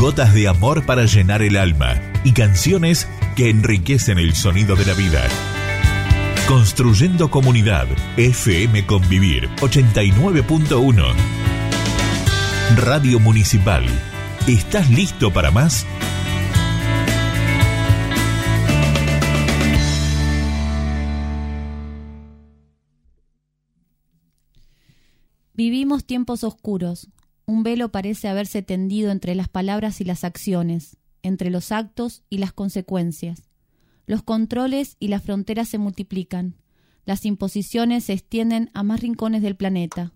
Gotas de amor para llenar el alma y canciones que enriquecen el sonido de la vida. Construyendo Comunidad, FM Convivir 89.1. Radio Municipal. ¿Estás listo para más? Vivimos tiempos oscuros. Un velo parece haberse tendido entre las palabras y las acciones, entre los actos y las consecuencias. Los controles y las fronteras se multiplican. Las imposiciones se extienden a más rincones del planeta.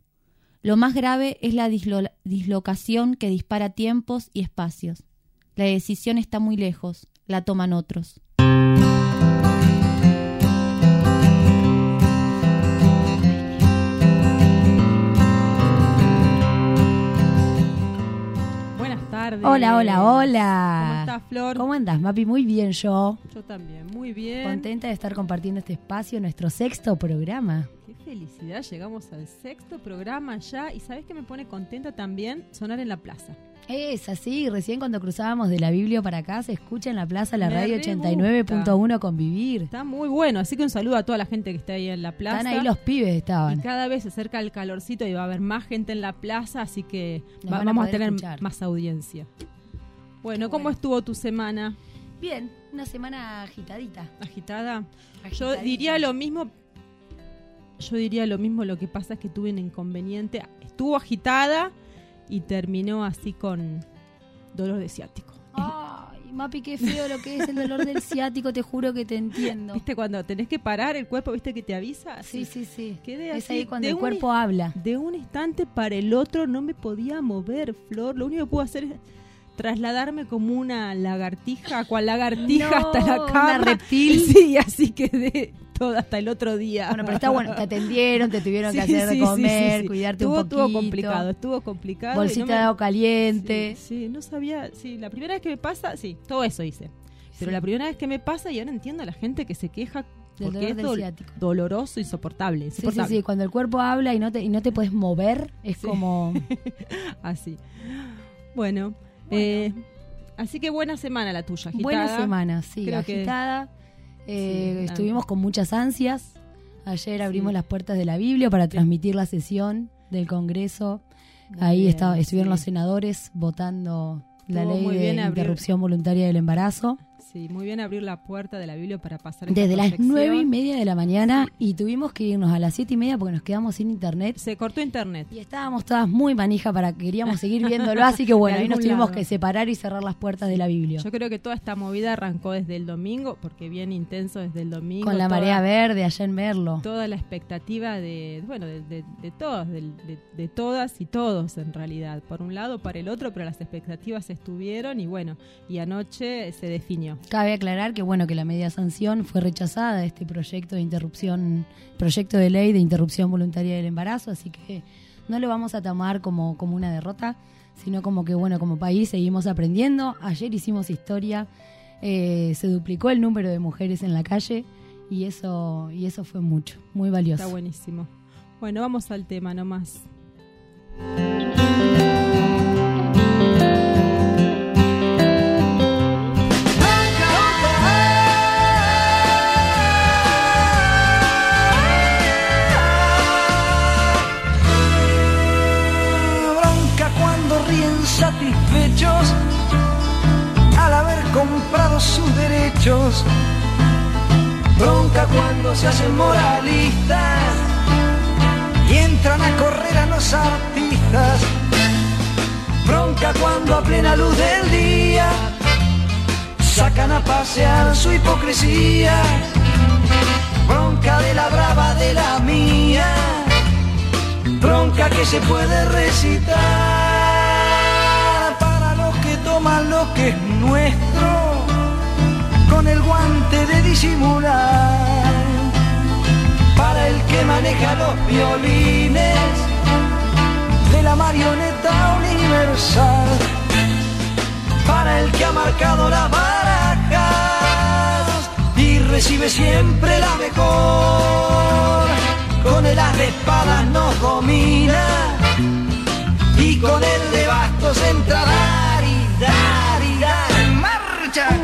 Lo más grave es la dislocación que dispara tiempos y espacios. La decisión está muy lejos, la toman otros. Hola, hola, hola. ¿Cómo estás, Flor? ¿Cómo andas, Mapi? Muy bien yo. Yo también, muy bien. Contenta de estar compartiendo este espacio, nuestro sexto programa. Qué felicidad, llegamos al sexto programa ya. Y ¿sabes qué me pone contenta también? Sonar en la plaza. Es así, recién cuando cruzábamos de la Biblia para acá se escucha en la plaza la radio 89.1 Convivir. Está muy bueno, así que un saludo a toda la gente que está ahí en la plaza. Están ahí los pibes, estaban. Y cada vez se acerca el calorcito y va a haber más gente en la plaza, así que vamos a, tener más audiencia. Bueno, ¿cómo estuvo tu semana? Bien, una semana agitadita. ¿Agitada? Yo diría lo mismo. Yo diría lo mismo, lo que pasa es que tuve un inconveniente. Estuvo agitada y terminó así con dolor de ciático. Ay, Mapi, qué feo lo que es el dolor del ciático, te juro que te entiendo. ¿Viste cuando tenés que parar el cuerpo, viste que te avisa? Sí, sí, sí. es ahí cuando el cuerpo habla. De un instante para el otro no me podía mover, Flor. Lo único que puedo hacer es trasladarme como una lagartija, cual lagartija hasta la cama. Una reptil. Sí, así quedé todo hasta el otro día. Bueno, pero está bueno, te atendieron, te tuvieron que hacer de comer, cuidarte un poquito. Estuvo complicado, estuvo complicado. Bolsita de agua caliente. Sí, no sabía, sí, la primera vez que me pasa, sí, todo eso hice. Pero la primera vez que me pasa y ahora entiendo a la gente que se queja porque es doloroso, insoportable, insoportable. Sí, sí, sí, cuando el cuerpo habla y no te, y no te puedes mover, es como... Así. Bueno, eh, así que buena semana la tuya, agitada. Buena semana, sí, agitada. Eh, estuvimos con muchas ansias. Ayer abrimos las puertas de la Biblia para transmitir la sesión del Congreso. Ahí estaba, estuvieron los senadores votando la ley de interrupción voluntaria del embarazo. Sí, muy bien abrir la puerta de la Biblia para pasar. Desde las nueve y media de la mañana y tuvimos que irnos a las siete y media porque nos quedamos sin internet. Se cortó internet. Y estábamos todas muy manija para que queríamos seguir viéndolo, así que bueno, ahí nos tuvimos que separar y cerrar las puertas de la Biblia. Yo creo que toda esta movida arrancó desde el domingo, porque bien intenso desde el domingo. Con la marea verde allá en Merlo. Toda la expectativa de, bueno, de, de, de todos, de, de todas y todos en realidad. Por un lado, para el otro, pero las expectativas estuvieron y bueno, y anoche se definió. Cabe aclarar que bueno que la media sanción fue rechazada este proyecto de interrupción, proyecto de ley de interrupción voluntaria del embarazo, así que no lo vamos a tomar como, como una derrota, sino como que bueno, como país seguimos aprendiendo. Ayer hicimos historia, eh, se duplicó el número de mujeres en la calle y eso, y eso fue mucho, muy valioso. Está buenísimo. Bueno, vamos al tema nomás. Bronca cuando se hacen moralistas y entran a correr a los artistas. Bronca cuando a plena luz del día sacan a pasear su hipocresía. Bronca de la brava de la mía. Bronca que se puede recitar lo que es nuestro con el guante de disimular. Para el que maneja los violines de la marioneta universal. Para el que ha marcado las barajas y recibe siempre la mejor. Con el as de espadas nos domina y con el de bastos entrará die. mi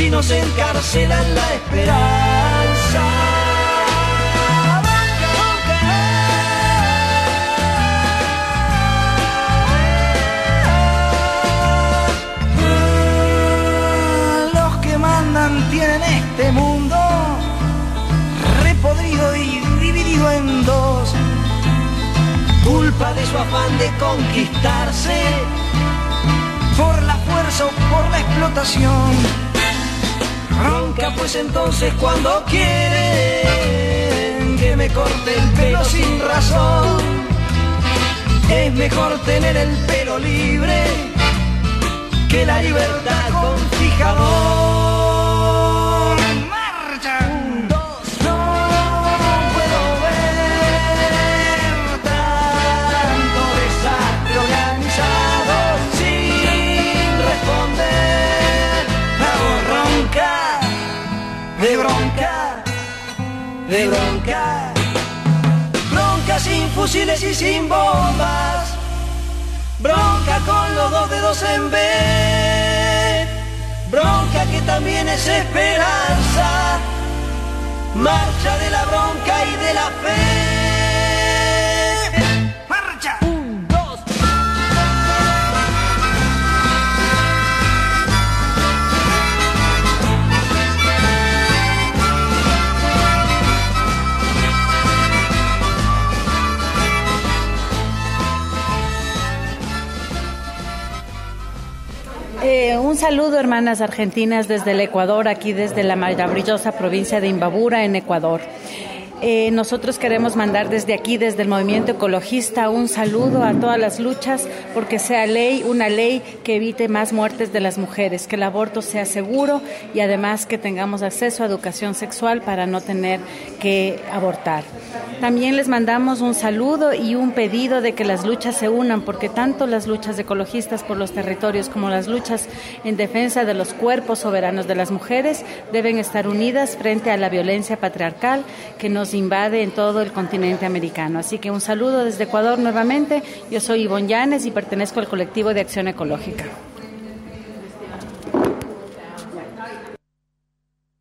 si no se encarcela en la esperanza. Los que mandan tienen este mundo repodrido y dividido en dos. Culpa de su afán de conquistarse por la fuerza o por la explotación. Ronca pues entonces cuando quieren que me corte el pelo sin razón. Es mejor tener el pelo libre que la libertad con fijador. De bronca, bronca sin fusiles y sin bombas. Bronca con los dos dedos en B. Bronca que también es esperanza. Marcha de la bronca y de la fe. Un saludo, hermanas argentinas, desde el Ecuador, aquí desde la maravillosa provincia de Imbabura, en Ecuador. Eh, nosotros queremos mandar desde aquí, desde el movimiento ecologista, un saludo a todas las luchas porque sea ley, una ley que evite más muertes de las mujeres, que el aborto sea seguro y además que tengamos acceso a educación sexual para no tener que abortar. También les mandamos un saludo y un pedido de que las luchas se unan porque tanto las luchas ecologistas por los territorios como las luchas en defensa de los cuerpos soberanos de las mujeres deben estar unidas frente a la violencia patriarcal que nos invade en todo el continente americano. Así que un saludo desde Ecuador nuevamente. Yo soy Ivonne Llanes y pertenezco al colectivo de Acción Ecológica.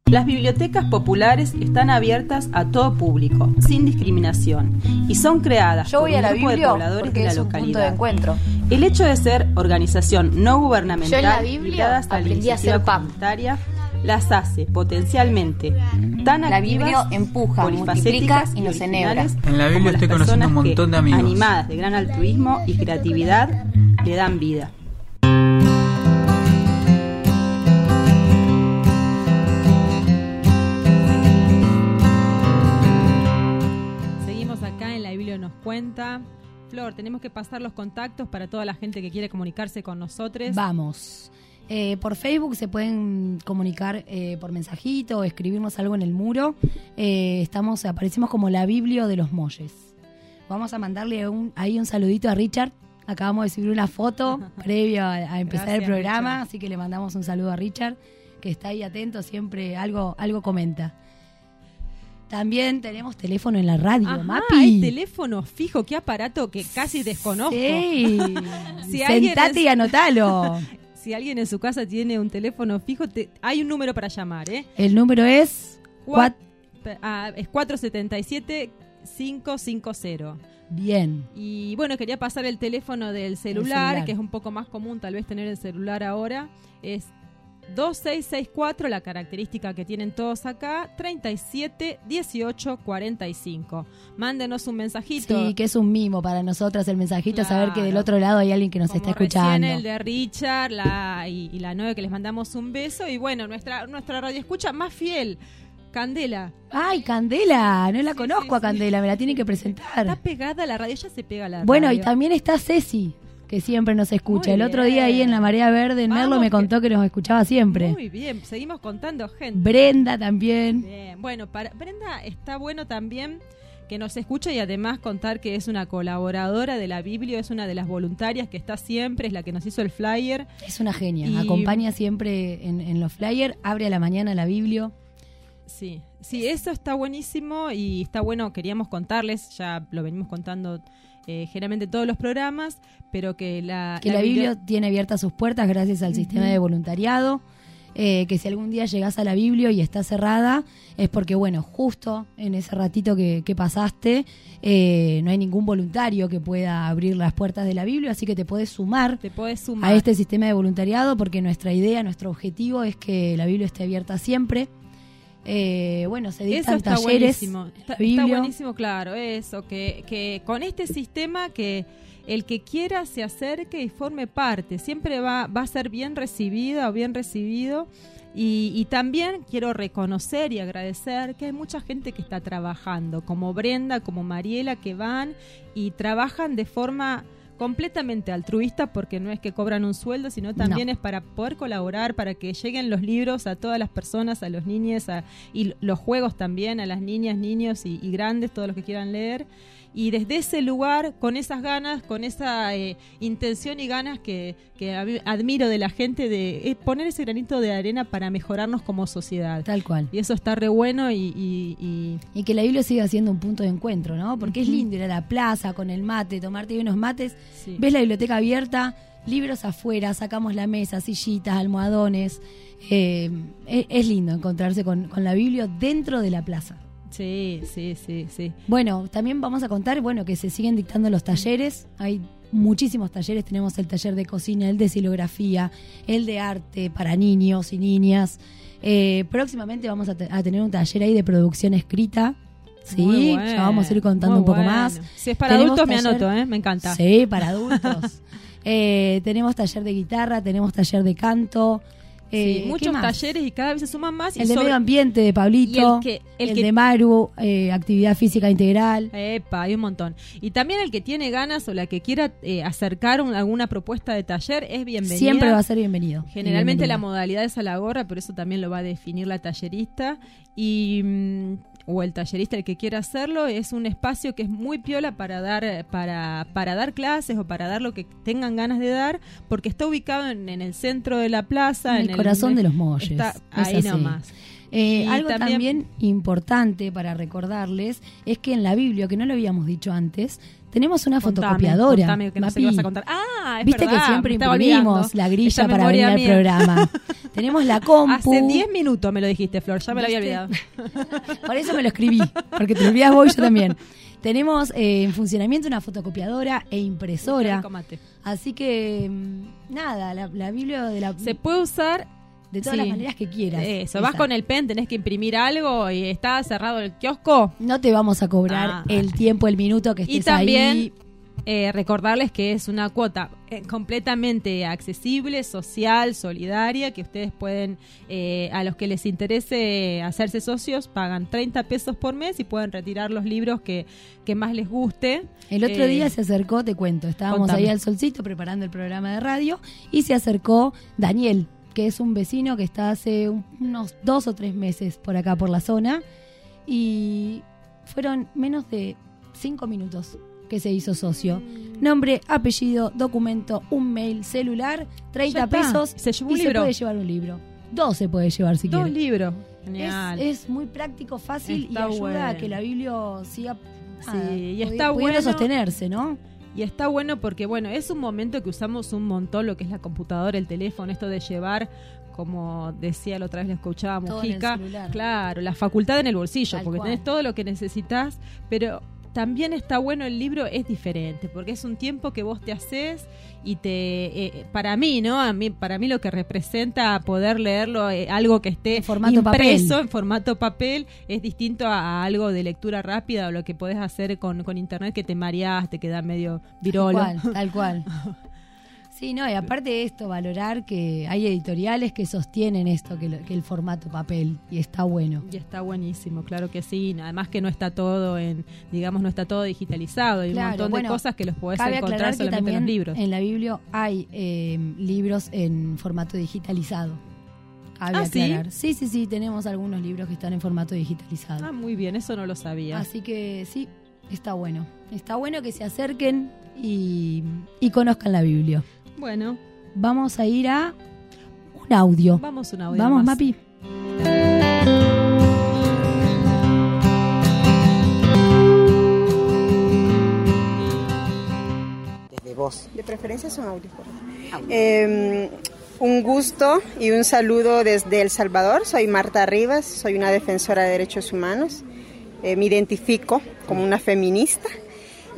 Las bibliotecas populares están abiertas a todo público, sin discriminación, y son creadas Yo voy por a un la grupo de pobladores de la es un punto de localidad. encuentro. El hecho de ser organización no gubernamental Yo en la Biblia hasta la aprendí a iniciativa hacer pan. Las hace potencialmente tan La activas, Biblia empuja, multiplica y nos enhebra. En la Biblia estoy conociendo un montón de amigos. Animadas de gran altruismo y creatividad, le dan vida. Seguimos acá en la Biblia nos cuenta. Flor, tenemos que pasar los contactos para toda la gente que quiere comunicarse con nosotros. Vamos. Eh, por Facebook se pueden comunicar eh, por mensajito o escribirnos algo en el muro. Eh, estamos, aparecimos como la Biblia de los Molles. Vamos a mandarle un, ahí un saludito a Richard. Acabamos de subir una foto previo a, empezar Gracias, el programa, Richard. así que le mandamos un saludo a Richard, que está ahí atento, siempre algo, algo comenta. También tenemos teléfono en la radio, Ajá, Mapi. hay teléfono fijo, qué aparato que casi desconozco. Sí. Si Sentate es- y anotalo. Si alguien en su casa tiene un teléfono fijo, te- hay un número para llamar, ¿eh? El número es Cua- cuat- ah, es 477-550. Bien. Y bueno, quería pasar el teléfono del celular, celular. que es un poco más común tal vez tener el celular ahora. Es 2664, la característica que tienen todos acá, 37 18 45. Mándenos un mensajito. Sí, que es un mimo para nosotras el mensajito, saber que del Claro. otro lado hay alguien que nos Como está escuchando. el de Richard la, y, y la nueve que les mandamos un beso. Y bueno, nuestra, nuestra radio escucha más fiel, Candela. Ay, Candela, no la Sí, conozco sí, a Candela, me la tienen que presentar. Está pegada a la radio, ella se pega a la Bueno, y radio. también está Ceci. Que siempre nos escucha. el otro día ahí en la Marea Verde, en Merlo, me contó que... nos escuchaba siempre. Muy bien, seguimos contando gente. Brenda también. Bien. Bueno, para Brenda está bueno también que nos escucha y además contar que es una colaboradora de la Biblia, es una de las voluntarias que está siempre, es la que nos hizo el flyer. Es una genia, acompaña siempre en, los flyers, abre a la mañana la Biblia. Sí, sí, eso está buenísimo y está bueno, queríamos contarles, ya lo venimos contando eh, generalmente todos los programas, pero que la... Que la, Biblia tiene abiertas sus puertas gracias al sistema de voluntariado. Eh, que si algún día llegas a la Biblia y está cerrada, es porque, bueno, justo en ese ratito que, pasaste, eh, no hay ningún voluntario que pueda abrir las puertas de la Biblia, así que te puedes sumar, te puedes sumar. a este sistema de voluntariado, porque nuestra idea, nuestro objetivo es que la Biblia esté abierta siempre. Eh, bueno, se dictan está talleres. Buenísimo. Está, está, buenísimo, claro, eso, que, que con este sistema que el que quiera se acerque y forme parte. Siempre va, va a ser bien recibida o bien recibido. Y, también quiero reconocer y agradecer que hay mucha gente que está trabajando, como Brenda, como Mariela, que van y trabajan de forma completamente altruista porque no es que cobran un sueldo, sino también es para poder colaborar, para que lleguen los libros a todas las personas, a los niños y los juegos también, a las niñas, niños y grandes, todos los que quieran leer y desde ese lugar, con esas ganas, con esa eh, intención y ganas que, admiro de la gente de eh, poner ese granito de arena para mejorarnos como sociedad. Tal cual. Y eso está re bueno y... Y, que la Biblia siga siendo un punto de encuentro, ¿no? Porque es lindo ir a la plaza con el mate, tomarte unos mates, ves la biblioteca abierta, libros afuera, sacamos la mesa, sillitas, almohadones. Eh, es, lindo encontrarse con, con la Biblia dentro de la plaza. Sí, sí, sí, sí. Bueno, también vamos a contar, bueno, que se siguen dictando los talleres. Hay muchísimos talleres. Tenemos el taller de cocina, el de silografía, el de arte para niños y niñas. Eh, próximamente vamos a, tener un taller ahí de producción escrita. Sí, ya vamos a ir contando un poco más. Si es para adultos, me anoto, ¿eh? me encanta. Sí, para adultos. Eh, tenemos taller de guitarra, tenemos taller de canto. Eh, muchos talleres y cada vez se suman más. el de medio ambiente de Pablito, el, de Maru, eh, actividad física integral. Epa, hay un montón. Y también el que tiene ganas o la que quiera eh, acercar alguna propuesta de taller es bienvenido. Siempre va a ser bienvenido. Generalmente la modalidad es a la gorra, pero eso también lo va a definir la tallerista. Y mm, o el tallerista el que quiera hacerlo es un espacio que es muy piola para dar para, para dar clases o para dar lo que tengan ganas de dar porque está ubicado en, el centro de la plaza en, el corazón de los molles está ahí nomás. Eh, algo también, importante para recordarles es que en la Biblia, que no lo habíamos dicho antes, tenemos una fotocopiadora. Contame, que no sé qué vas a contar. Ah, es Viste que siempre imprimimos la grilla para venir al programa. tenemos la compu. Hace 10 minutos me lo dijiste, Flor, ya me lo había olvidado. Por eso me lo escribí, porque te lo olvidas vos y yo también. Tenemos eh, en funcionamiento una fotocopiadora e impresora. Así que, mm, nada, la, la Biblia de la... Se puede usar de todas las maneras que quieras. Eso, vas con el pen, tenés que imprimir algo y está cerrado el kiosco. No te vamos a cobrar ah. el tiempo, el minuto que estés y también, Eh, recordarles que es una cuota eh, completamente accesible, social, solidaria, que ustedes pueden, eh, a los que les interese hacerse socios, pagan 30 pesos por mes y pueden retirar los libros que, que más les guste. El otro día se acercó, te cuento, estábamos ahí al solcito preparando el programa de radio y se acercó Daniel, que es un vecino que está hace unos dos o tres meses por acá, por la zona, y fueron menos de cinco minutos que se hizo socio. Nombre, apellido, documento, un mail, celular, 30 pesos se llevó un y se puede llevar un libro. Dos se puede llevar si Dos libros. Genial. Es, muy práctico, fácil y ayuda a que la Biblia siga sí, y está bueno sostenerse, ¿no? Y está bueno porque, bueno, es un momento que usamos un montón lo que es la computadora, el teléfono, esto de llevar, como decía la otra vez la escuchaba Mujica, claro, la facultad en el bolsillo, porque tenés todo lo que necesitas, pero también está bueno el libro, es diferente, porque es un tiempo que vos te haces y te, eh, para mí, ¿no? A mí, para mí lo que representa poder leerlo, eh, algo que esté en formato impreso en formato papel, es distinto a, algo de lectura rápida o lo que podés hacer con, con internet que te mareás, te queda medio virolo. Tal cual, tal cual. Sí, no, y aparte de esto, valorar que hay editoriales que sostienen esto, que, el formato papel, y está bueno. Y está buenísimo, claro que sí. Además que no está todo en, digamos, no está todo digitalizado. Hay un montón de cosas que los podés encontrar solamente en los libros. En la Biblia hay eh, libros en formato digitalizado. ¿Ah, ¿sí? sí, sí, sí, tenemos algunos libros que están en formato digitalizado. Ah, muy bien, eso no lo sabía. Así que sí, está bueno. Está bueno que se acerquen y, y conozcan la Biblia. Bueno. Vamos a ir a un audio. Vamos un audio. Vamos, Mapi. Desde vos. De preferencia son audio. Eh, un gusto y un saludo desde El Salvador. Soy Marta Rivas, soy una defensora de derechos humanos. Eh, me identifico como una feminista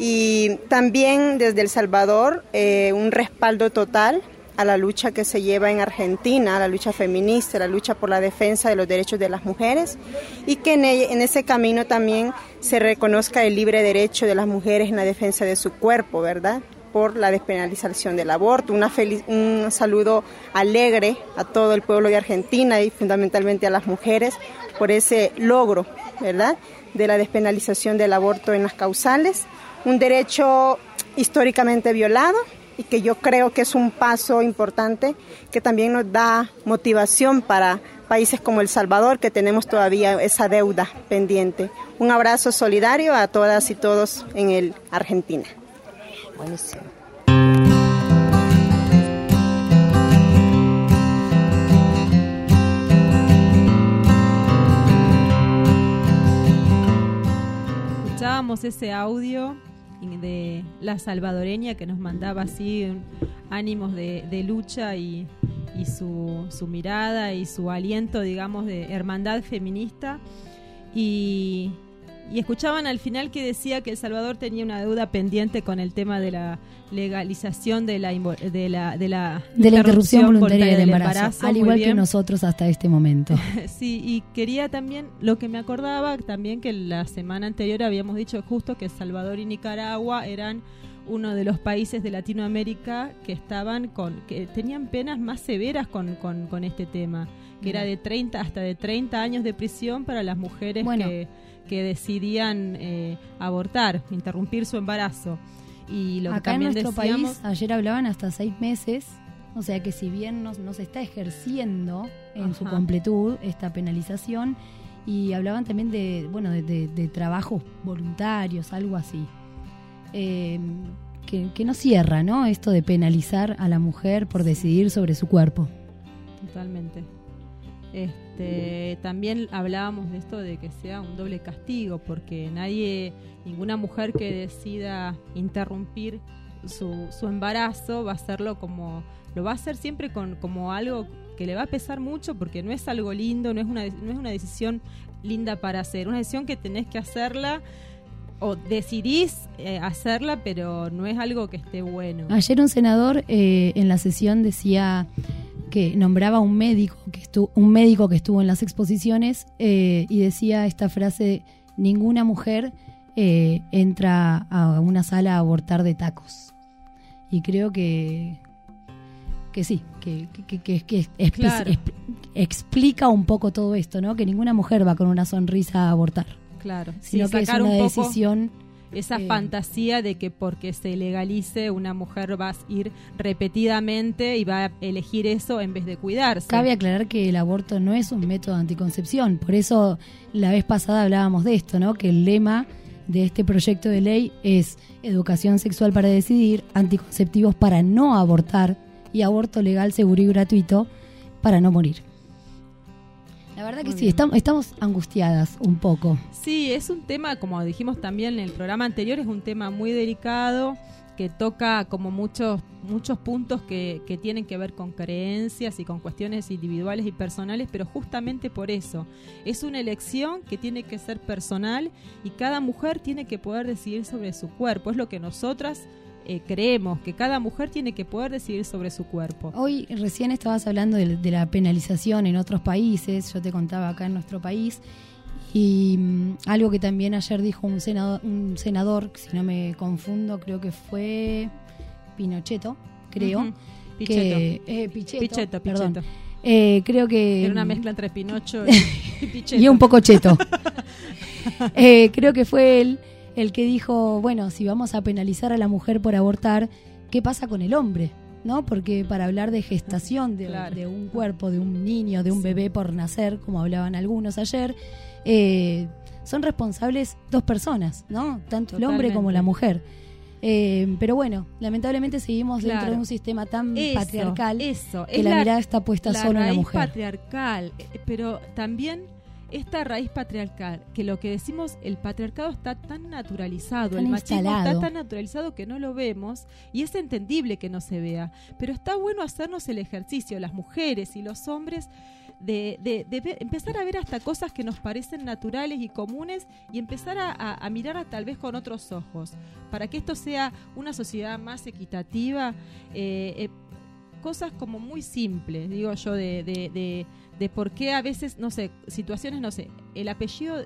y también desde El Salvador eh, un respaldo total a la lucha que se lleva en Argentina, la lucha feminista, la lucha por la defensa de los derechos de las mujeres y que en, ese camino también se reconozca el libre derecho de las mujeres en la defensa de su cuerpo, ¿verdad? por la despenalización del aborto. Una un saludo alegre a todo el pueblo de Argentina y fundamentalmente a las mujeres por ese logro, ¿verdad?, de la despenalización del aborto en las causales un derecho históricamente violado y que yo creo que es un paso importante que también nos da motivación para países como El Salvador, que tenemos todavía esa deuda pendiente. Un abrazo solidario a todas y todos en el Argentina. Buenísimo. Escuchábamos ese audio de la salvadoreña que nos mandaba así ánimos de, lucha y, su, su, mirada y su aliento, digamos, de hermandad feminista. Y, y escuchaban al final que decía que El Salvador tenía una deuda pendiente con el tema de la legalización de la de la, de la, interrupción, voluntaria del embarazo, al igual que nosotros hasta este momento. sí, y quería también, lo que me acordaba también que la semana anterior habíamos dicho justo que El Salvador y Nicaragua eran uno de los países de Latinoamérica que estaban con que tenían penas más severas con, con, este tema, que era de 30 hasta de 30 años de prisión para las mujeres que que decidían eh, abortar, interrumpir su embarazo. Y lo Acá que en nuestro país, ayer hablaban hasta seis meses, o sea que si bien no, se está ejerciendo en su completud esta penalización, y hablaban también de, bueno, de, trabajos voluntarios, algo así. Que, que, no cierra, ¿no? Esto de penalizar a la mujer por decidir sobre su cuerpo. Totalmente. Este, también hablábamos de esto de que sea un doble castigo, porque nadie, ninguna mujer que decida interrumpir su, su embarazo va a hacerlo como, lo va a hacer siempre con, como algo que le va a pesar mucho, porque no es algo lindo, no es una, no es una decisión linda para hacer, una decisión que tenés que hacerla o decidís eh, hacerla, pero no es algo que esté bueno. Ayer un senador eh, en la sesión decía que nombraba un médico que estuvo, un médico que estuvo en las exposiciones eh, y decía esta frase: ninguna mujer entra a una sala a abortar de tacos. Y creo que que sí, que, que, explica un poco todo esto, ¿no? Que ninguna mujer va con una sonrisa a abortar. Claro, sino que es una decisión esa fantasía de que porque se legalice una mujer va a ir repetidamente y va a elegir eso en vez de cuidarse. Cabe aclarar que el aborto no es un método de anticoncepción, por eso la vez pasada hablábamos de esto, ¿no? Que el lema de este proyecto de ley es educación sexual para decidir, anticonceptivos para no abortar y aborto legal, seguro y gratuito para no morir. La verdad que sí, estamos, estamos angustiadas un poco. Sí, es un tema, como dijimos también en el programa anterior, es un tema muy delicado que toca como muchos muchos puntos que, que, tienen que ver con creencias y con cuestiones individuales y personales, pero justamente por eso es una elección que tiene que ser personal y cada mujer tiene que poder decidir sobre su cuerpo. Es lo que nosotras eh, creemos que cada mujer tiene que poder decidir sobre su cuerpo. Hoy recién estabas hablando de, la penalización en otros países, yo te contaba acá en nuestro país, y mm, algo que también ayer dijo un senador, un senador, si no me confundo, creo que fue Pinochetto, creo. que eh, Pichetto, Pichetto, perdón. Pichetto. Eh, creo que Era una mezcla entre Pinocho y, y Pichetto. y un poco cheto. Eh, creo que fue él el que dijo, bueno, si vamos a penalizar a la mujer por abortar, ¿qué pasa con el hombre? ¿No? Porque para hablar de gestación de, Claro. de un cuerpo, de un niño, de un bebé por nacer, como hablaban algunos ayer, eh, son responsables dos personas, ¿no? Tanto el hombre como la mujer. Eh, pero bueno, lamentablemente seguimos dentro de un sistema tan Eso, patriarcal eso, que es la, mirada está puesta la solo en la mujer. patriarcal, eh, pero también esta raíz patriarcal, que lo que decimos, el patriarcado está tan naturalizado, Tan el machismo instalado. está tan naturalizado que no lo vemos y es entendible que no se vea, pero está bueno hacernos el ejercicio, las mujeres y los hombres, de, de- de ver- empezar a ver hasta cosas que nos parecen naturales y comunes y empezar a, a- a mirar a, tal vez con otros ojos, para que esto sea una sociedad más equitativa. eh, eh, cosas como muy simples, digo yo, de, de, de, de por qué a veces, no sé, situaciones, no sé, el apellido...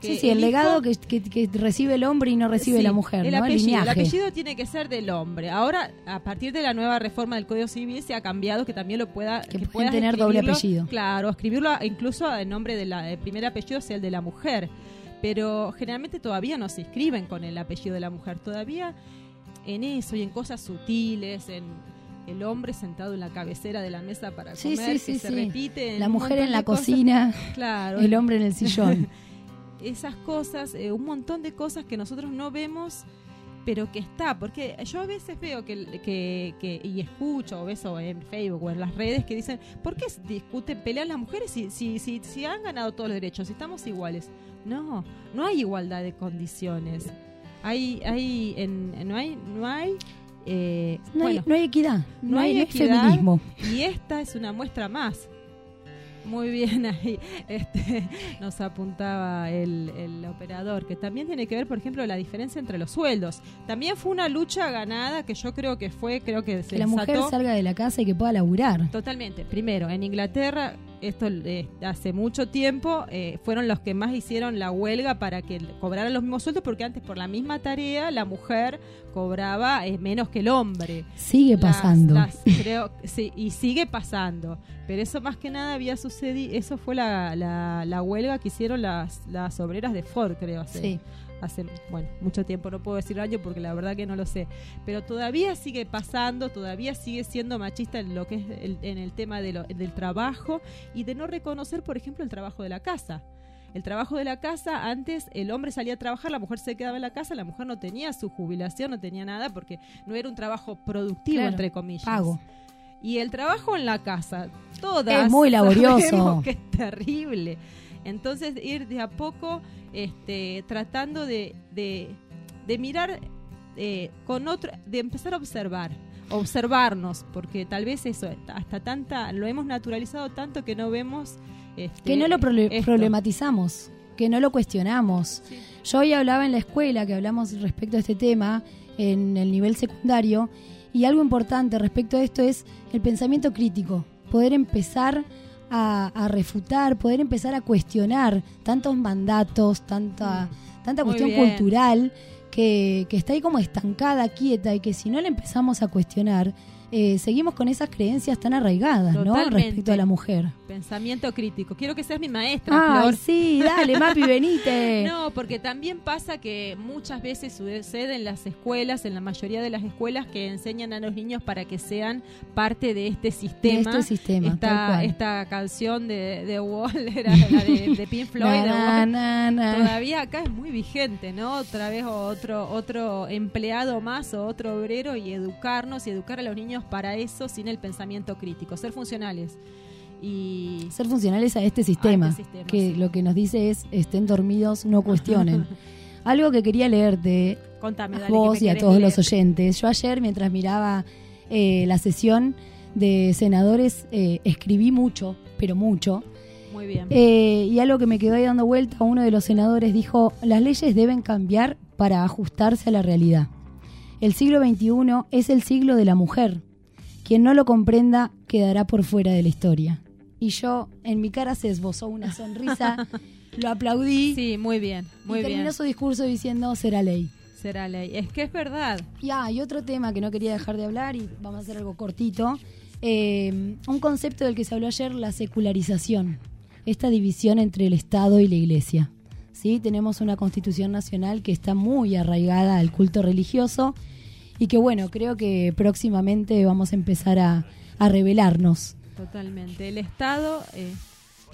que Sí, sí, el, legado que, que- que recibe el hombre y no recibe Sí, la mujer, el ¿no? apellido, el apellido tiene que ser del hombre. Ahora, a partir de la nueva reforma del Código Civil, se ha cambiado que también lo pueda Que pueden puedas tener doble apellido. Claro, escribirlo incluso en nombre del primer apellido sea el de la mujer. Pero generalmente todavía no se inscriben con el apellido de la mujer. Todavía en eso y en cosas sutiles, en el hombre sentado en la cabecera de la mesa para Sí, comer, sí, que sí, se repite. en La mujer en la cocina, Claro. el hombre en el sillón. esas cosas, eh, un montón de cosas que nosotros no vemos, pero que está. Porque yo a veces veo que, que, que- y escucho, o eso en Facebook o en las redes, que dicen, ¿por qué discuten, pelean las mujeres si, si, si, si han ganado todos los derechos, si estamos iguales? No, no hay igualdad de condiciones. Hay, hay, en- no hay, no hay, eh, No, hay, bueno, no hay equidad, no, hay, no hay equidad, feminismo. y esta es una muestra más. Muy bien ahí, este, nos apuntaba el, el operador, que también tiene que ver, por ejemplo, la diferencia entre los sueldos. También fue una lucha ganada que yo creo que fue, creo que se Que la mujer salga de la casa y que pueda laburar. Totalmente. Primero, en Inglaterra, esto eh, hace mucho tiempo, eh, fueron los que más hicieron la huelga para que cobraran los mismos sueldos, porque antes por la misma tarea la mujer cobraba eh, menos que el hombre. Sigue pasando. las- creo, sí, y sigue pasando. Pero eso más que nada había sucedido, eso fue la, la, la huelga que hicieron las, las obreras de Ford, creo. Sí. Hace, bueno, mucho tiempo, no puedo decir año porque la verdad que no lo sé. Pero todavía sigue pasando, todavía sigue siendo machista en lo que es el, en el tema de lo- del trabajo y de no reconocer, por ejemplo, el trabajo de la casa. El trabajo de la casa, antes el hombre salía a trabajar, la mujer se quedaba en la casa, la mujer no tenía su jubilación, no tenía nada porque no era un trabajo productivo, Claro, entre comillas. pago. Y el trabajo en la casa, todas. Es muy laborioso. que es terrible. Entonces, ir de a poco este, tratando de, de, de mirar eh, con otro, de empezar a observar, observarnos, porque tal vez eso, hasta tanta, lo hemos naturalizado tanto que no vemos. este, Que no lo esto. problematizamos, que no lo cuestionamos. Yo hoy hablaba en la escuela, que hablamos respecto a este tema, en el nivel secundario, y algo importante respecto a esto es el pensamiento crítico, poder empezar a, a refutar, poder empezar a cuestionar tantos mandatos, tanta, tanta Mm. Muy cuestión bien. cultural que, que está ahí como estancada, quieta, y que si no la empezamos a cuestionar, eh, seguimos con esas creencias tan arraigadas, ¿no? Totalmente. Respecto a la mujer. Pensamiento crítico. Quiero que seas mi maestra, Ay, Flor. sí, dale, Mapi, venite. No, porque también pasa que muchas veces sucede en las escuelas, en la mayoría de las escuelas, que enseñan a los niños para que sean parte de este sistema. este sistema, Esta, esta canción de, de Wall era la de, de Pink Floyd. de Na, Wall. na, na. Todavía acá es muy vigente, ¿no? Otra vez otro otro empleado más o otro obrero y educarnos y educar a los niños para eso sin el pensamiento crítico, ser funcionales. Y Ser funcionales a este sistema, A este sistema, que sí. lo que nos dice es estén dormidos, no cuestionen. Algo que quería leerte contame, a dale, vos y a todos leer. los oyentes. Yo ayer, mientras miraba eh, la sesión de senadores, eh, escribí mucho, pero mucho. Muy bien. Eh, y algo que me quedó ahí dando vuelta, uno de los senadores dijo, las leyes deben cambiar para ajustarse a la realidad. El siglo XXI es el siglo de la mujer. Quien no lo comprenda quedará por fuera de la historia. Y yo, en mi cara se esbozó una sonrisa, lo aplaudí Sí, muy bien, muy y terminó bien. su discurso diciendo será ley. será ley. Es que es verdad. Ya, hay otro tema que no quería dejar de hablar y vamos a hacer algo cortito. Eh, un concepto del que se habló ayer, la secularización. Esta división entre el Estado y la Iglesia. ¿Sí? Tenemos una constitución nacional que está muy arraigada al culto religioso y que bueno, creo que próximamente vamos a empezar a, a revelarnos. Totalmente. El Estado... Eh,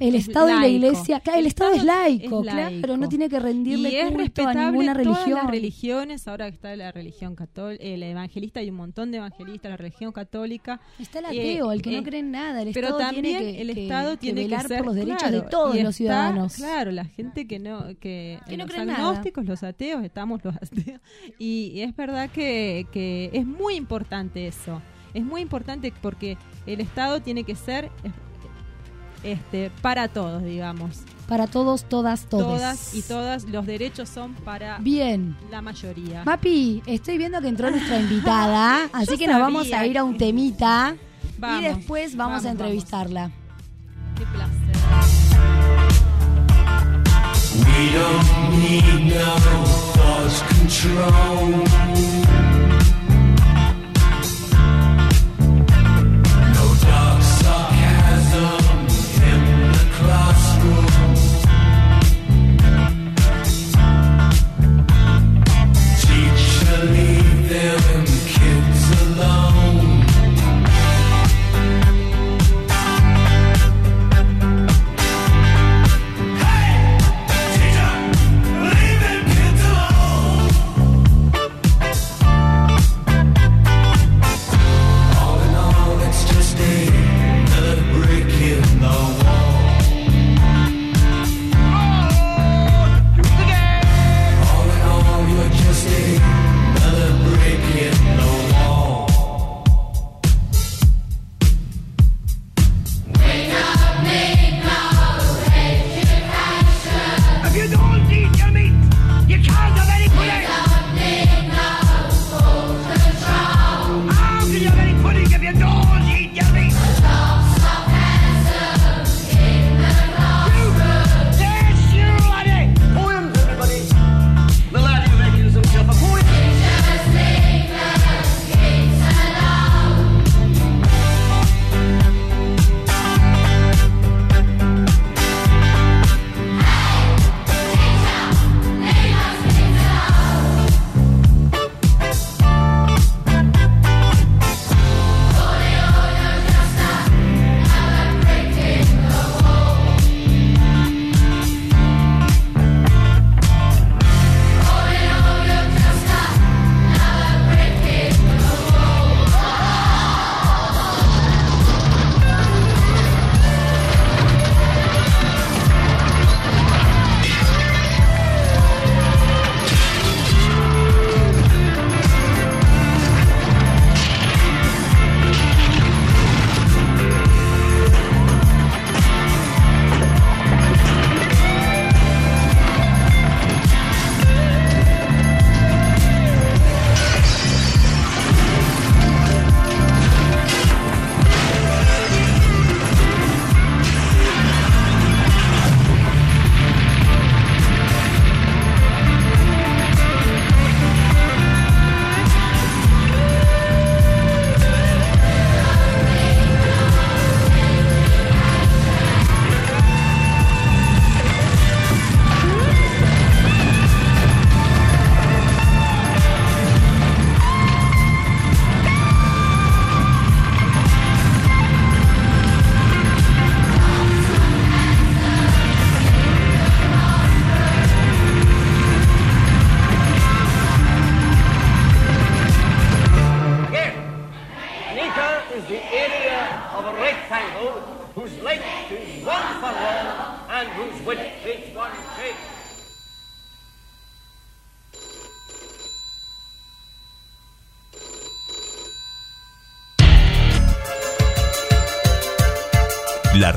el es Estado y la. Iglesia, claro, el, Estado, es laico, es claro, no tiene que rendirle y es culto a ninguna todas religión. las religiones, ahora que está la religión católica, el evangelista, hay un montón de evangelistas, la religión católica. Está el Eh, ateo, el que eh, no cree en nada. El pero Estado también tiene que, el Estado que tiene que velar ser por los derechos claro, de todos los está, ciudadanos. Claro, la gente que no, que, Que no los creen nada. agnósticos, los ateos, estamos los ateos. Y, y es verdad que, que es muy importante eso. Es muy importante porque el Estado tiene que ser eh, este para todos, digamos. Para todos, todas, todos. Todas y todas, los derechos son para Bien. la mayoría. Mapi, estoy viendo que entró nuestra invitada, así que nos vamos a ir a un temita Vamos, y después vamos, a vamos, entrevistarla. Qué placer. We don't need no thought control. No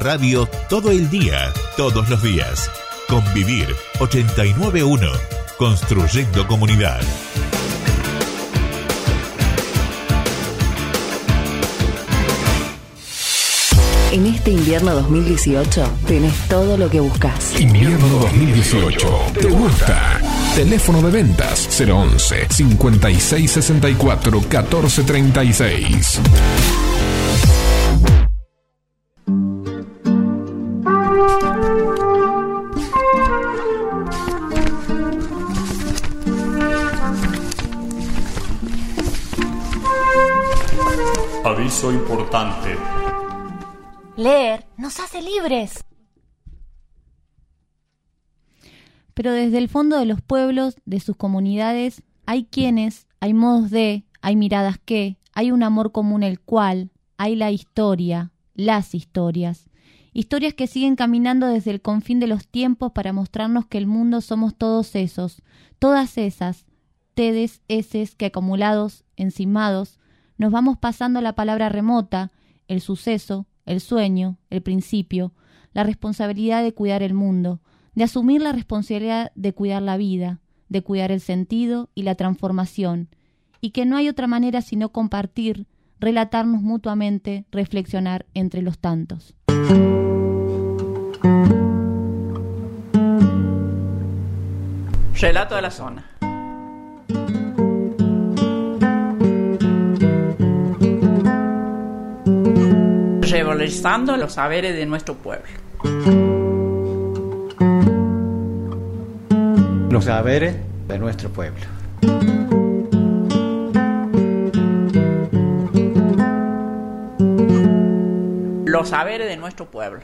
radio todo el día, todos los días. Convivir 891. Construyendo comunidad. En este invierno 2018 tenés todo lo que buscas. Invierno 2018. ¿Te gusta? Teléfono de ventas 011 5664 1436. Importante. Leer nos hace libres. Pero desde el fondo de los pueblos, de sus comunidades, hay quienes, hay modos de, hay miradas que, hay un amor común el cual, hay la historia, las historias. Historias que siguen caminando desde el confín de los tiempos para mostrarnos que el mundo somos todos esos, todas esas, tedes, eses que acumulados, encimados, nos vamos pasando la palabra remota, el suceso, el sueño, el principio, la responsabilidad de cuidar el mundo, de asumir la responsabilidad de cuidar la vida, de cuidar el sentido y la transformación, y que no hay otra manera sino compartir, relatarnos mutuamente, reflexionar entre los tantos. Relato de la zona. Los saberes de nuestro pueblo. Los saberes de nuestro pueblo. Los saberes de nuestro pueblo.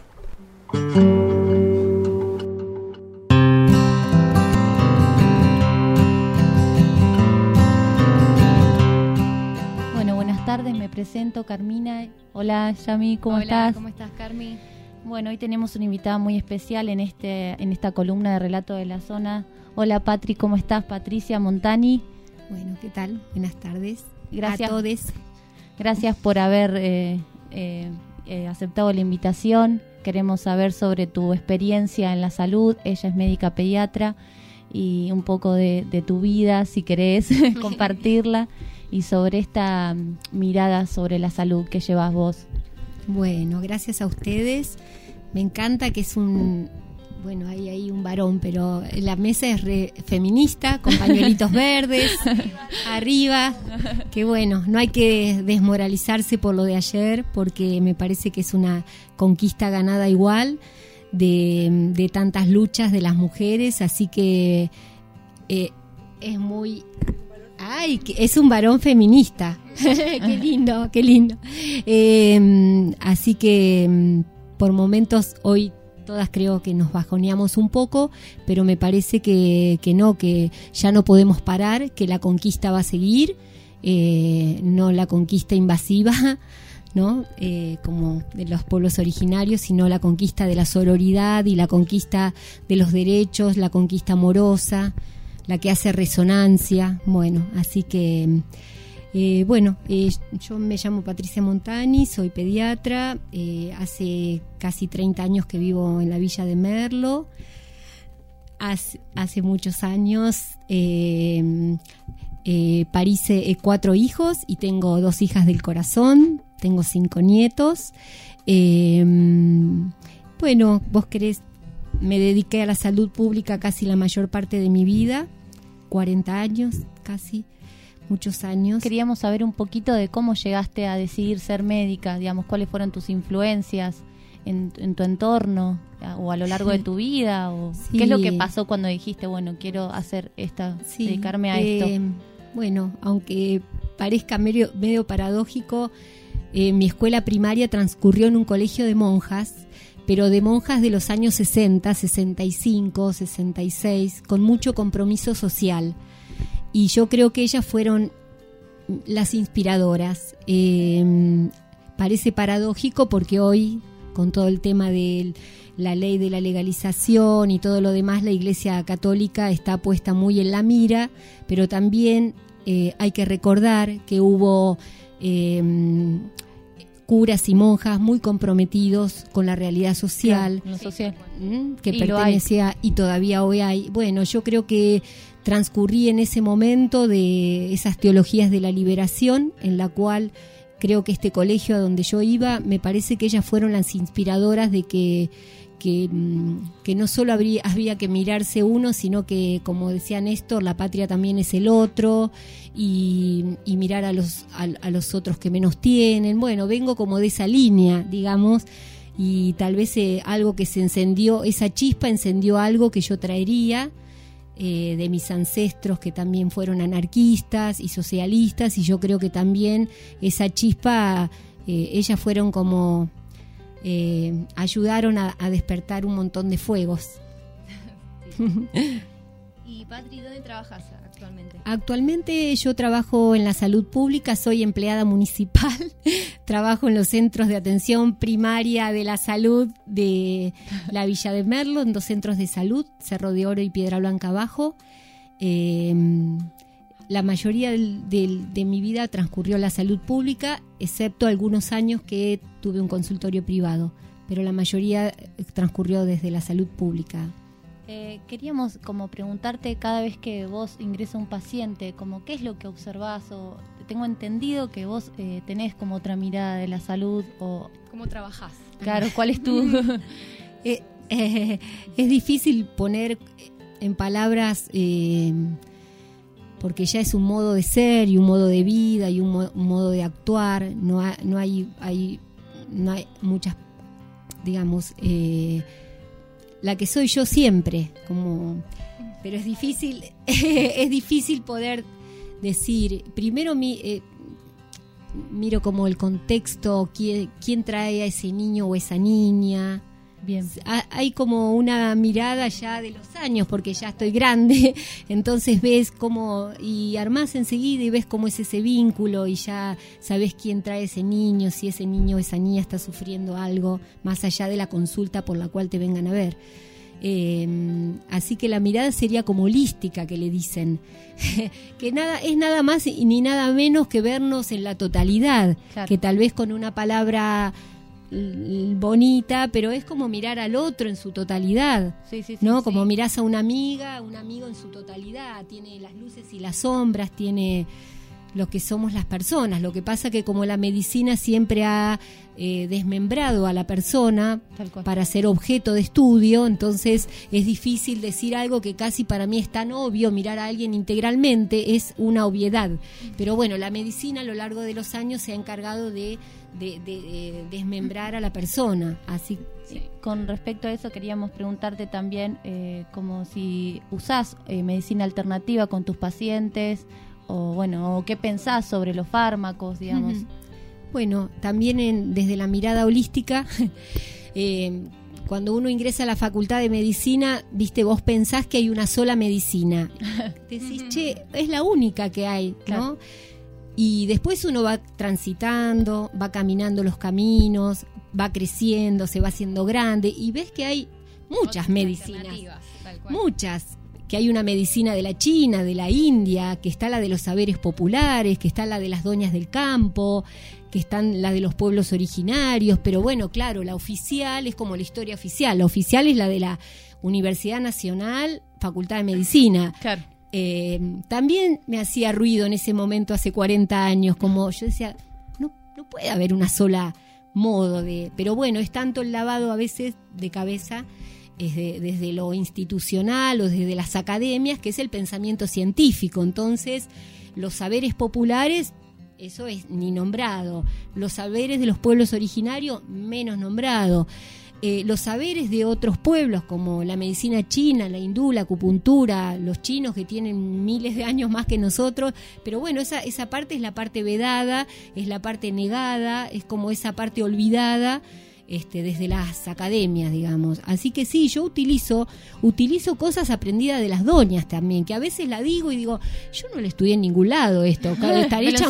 Presento Carmina. Hola Yami, ¿cómo Hola, estás? ¿cómo estás, Carmi? Bueno, hoy tenemos una invitada muy especial en este en esta columna de relato de la zona. Hola Patri, ¿cómo estás? Patricia Montani. Bueno, ¿qué tal? Buenas tardes. Gracias. A todos. Gracias por haber eh, eh, eh, aceptado la invitación. Queremos saber sobre tu experiencia en la salud. Ella es médica pediatra y un poco de, de tu vida, si querés compartirla, y sobre esta mm, mirada sobre la salud que llevas vos. Bueno, gracias a ustedes. Me encanta que es un. Bueno, hay ahí un varón, pero la mesa es re feminista, con pañuelitos verdes, arriba. Que bueno, no hay que desmoralizarse por lo de ayer, porque me parece que es una conquista ganada igual de, de tantas luchas de las mujeres, así que eh, es muy Ay, es un varón feminista. qué lindo, qué lindo. Eh, así que mm, por momentos hoy todas creo que nos bajoneamos un poco, pero me parece que, que no, que ya no podemos parar, que la conquista va a seguir, eh, no la conquista invasiva, ¿no? Eh, como de los pueblos originarios, sino la conquista de la sororidad y la conquista de los derechos, la conquista amorosa la que hace resonancia. Bueno, así que, eh, bueno, eh, yo me llamo Patricia Montani, soy pediatra, eh, hace casi 30 años que vivo en la villa de Merlo. Hace, hace muchos años parise cuatro hijos y tengo dos hijas del corazón, tengo cinco nietos. Bueno, vos querés me dediqué a la salud pública casi la mayor parte de mi vida, 40 años casi, muchos años. Queríamos saber un poquito de cómo llegaste a decidir ser médica, digamos, cuáles fueron tus influencias en, en tu entorno o a lo largo de tu vida, o Sí. qué es lo que pasó cuando dijiste, bueno, quiero hacer esta, Sí, dedicarme a eh, esto. Bueno, aunque parezca medio, medio paradójico, eh, mi escuela primaria transcurrió en un colegio de monjas, pero de monjas de los años 60, 65, 66, con mucho compromiso social. Y yo creo que ellas fueron las inspiradoras. Eh, parece paradójico porque hoy, con todo el tema de la ley de la legalización y todo lo demás, la Iglesia Católica está puesta muy en la mira, pero también eh, hay que recordar que hubo eh, curas y monjas muy comprometidos con la realidad social, Claro, social. ¿m? que Y pertenecía y todavía hoy hay. Bueno, yo creo que transcurrí en ese momento de esas teologías de la liberación en la cual creo que este colegio a donde yo iba, me parece que ellas fueron las inspiradoras de que, que, mm, que no solo habría, había que mirarse uno, sino que, como decía Néstor, la patria también es el otro y, mirar a los, a, a los otros que menos tienen. Bueno, vengo como de esa línea, digamos, y tal vez eh, algo que se encendió, esa chispa encendió algo que yo traería eh, de mis ancestros que también fueron anarquistas y socialistas y yo creo que también esa chispa, eh, ellas fueron como, ayudaron a despertar un montón de fuegos. ¿Y Patri, dónde trabajas actualmente? Actualmente yo trabajo en la salud pública, soy empleada municipal, trabajo en los centros de atención primaria de la salud de la Villa de Merlo, en dos centros de salud, Cerro de Oro y Piedra Blanca Abajo. Eh, la mayoría de mi vida transcurrió en la salud pública, excepto algunos años que tuve un consultorio privado, pero la mayoría eh, transcurrió desde la salud pública. Eh, queríamos como preguntarte cada vez que vos ingresa un paciente, como qué es lo que observás o tengo entendido que vos eh, tenés como otra mirada de la salud o ¿Cómo trabajás? claro, ¿cuál es tu Eh, eh, es difícil poner en palabras eh, porque ya es un modo de ser y un modo de vida y un, mo- un modo de actuar no, ha- no hay, hay no hay muchas digamos eh, la que soy yo siempre como pero es difícil es difícil poder decir primero mi eh, miro como el contexto, quién, quién trae a ese niño o esa niña. Bien. Ha- Hay como una mirada ya de los años, porque ya estoy grande, entonces ves cómo, y armás enseguida y ves cómo es ese vínculo y ya sabes quién trae ese niño, si ese niño o esa niña está sufriendo algo, más allá de la consulta por la cual te vengan a ver. Eh, así que la mirada sería como holística que le dicen que nada es nada más y ni nada menos que vernos en la totalidad Claro. que tal vez con una palabra bonita pero es como mirar al otro en su totalidad Sí, sí, sí, no como mirás a una amiga un amigo en su totalidad tiene las luces y las sombras tiene lo que somos las personas. Lo que pasa que como la medicina siempre ha eh, desmembrado a la persona para ser objeto de estudio, entonces es difícil decir algo que casi para mí es tan obvio, mirar a alguien integralmente es una obviedad. Pero bueno, la medicina a lo largo de los años se ha encargado de, de- de- de desmembrar a la persona. Así Con respecto a eso queríamos preguntarte también eh, como si usás eh, medicina alternativa con tus pacientes o bueno, o qué pensás sobre los fármacos, digamos. Bueno, también en- desde la mirada holística, eh, cuando uno ingresa a la facultad de medicina, viste, vos pensás que hay una sola medicina. Decís, che, es la única que hay, ¿no? Claro. Y después uno va transitando, va caminando los caminos, va creciendo, se va haciendo grande y ves que hay muchas medicinas Alternativas, tal cual. muchas que hay una medicina de la China, de la India, que está la de los saberes populares, que está la de las doñas del campo, que están la de los pueblos originarios, pero bueno, claro, la oficial es como la historia oficial, la oficial es la de la Universidad Nacional, Facultad de Medicina. Claro. Eh, también me hacía ruido en ese momento, hace 40 años, como yo decía, no, puede haber una sola modo de... Pero bueno, es tanto el lavado a veces de cabeza es de- desde lo institucional o desde las academias, que es el pensamiento científico. Entonces, los saberes populares, eso es ni nombrado. Los saberes de los pueblos originarios, menos nombrado. Eh, los saberes de otros pueblos, como la medicina china, la hindú, la acupuntura, los chinos que tienen miles de años más que nosotros, pero bueno, esa, esa parte es la parte vedada, es la parte negada, es como esa parte olvidada este, desde las academias, digamos. Así que sí, yo utilizo, utilizo cosas aprendidas de las doñas también, que a veces la digo y digo, yo no le estudié en ningún lado esto, Me estaré la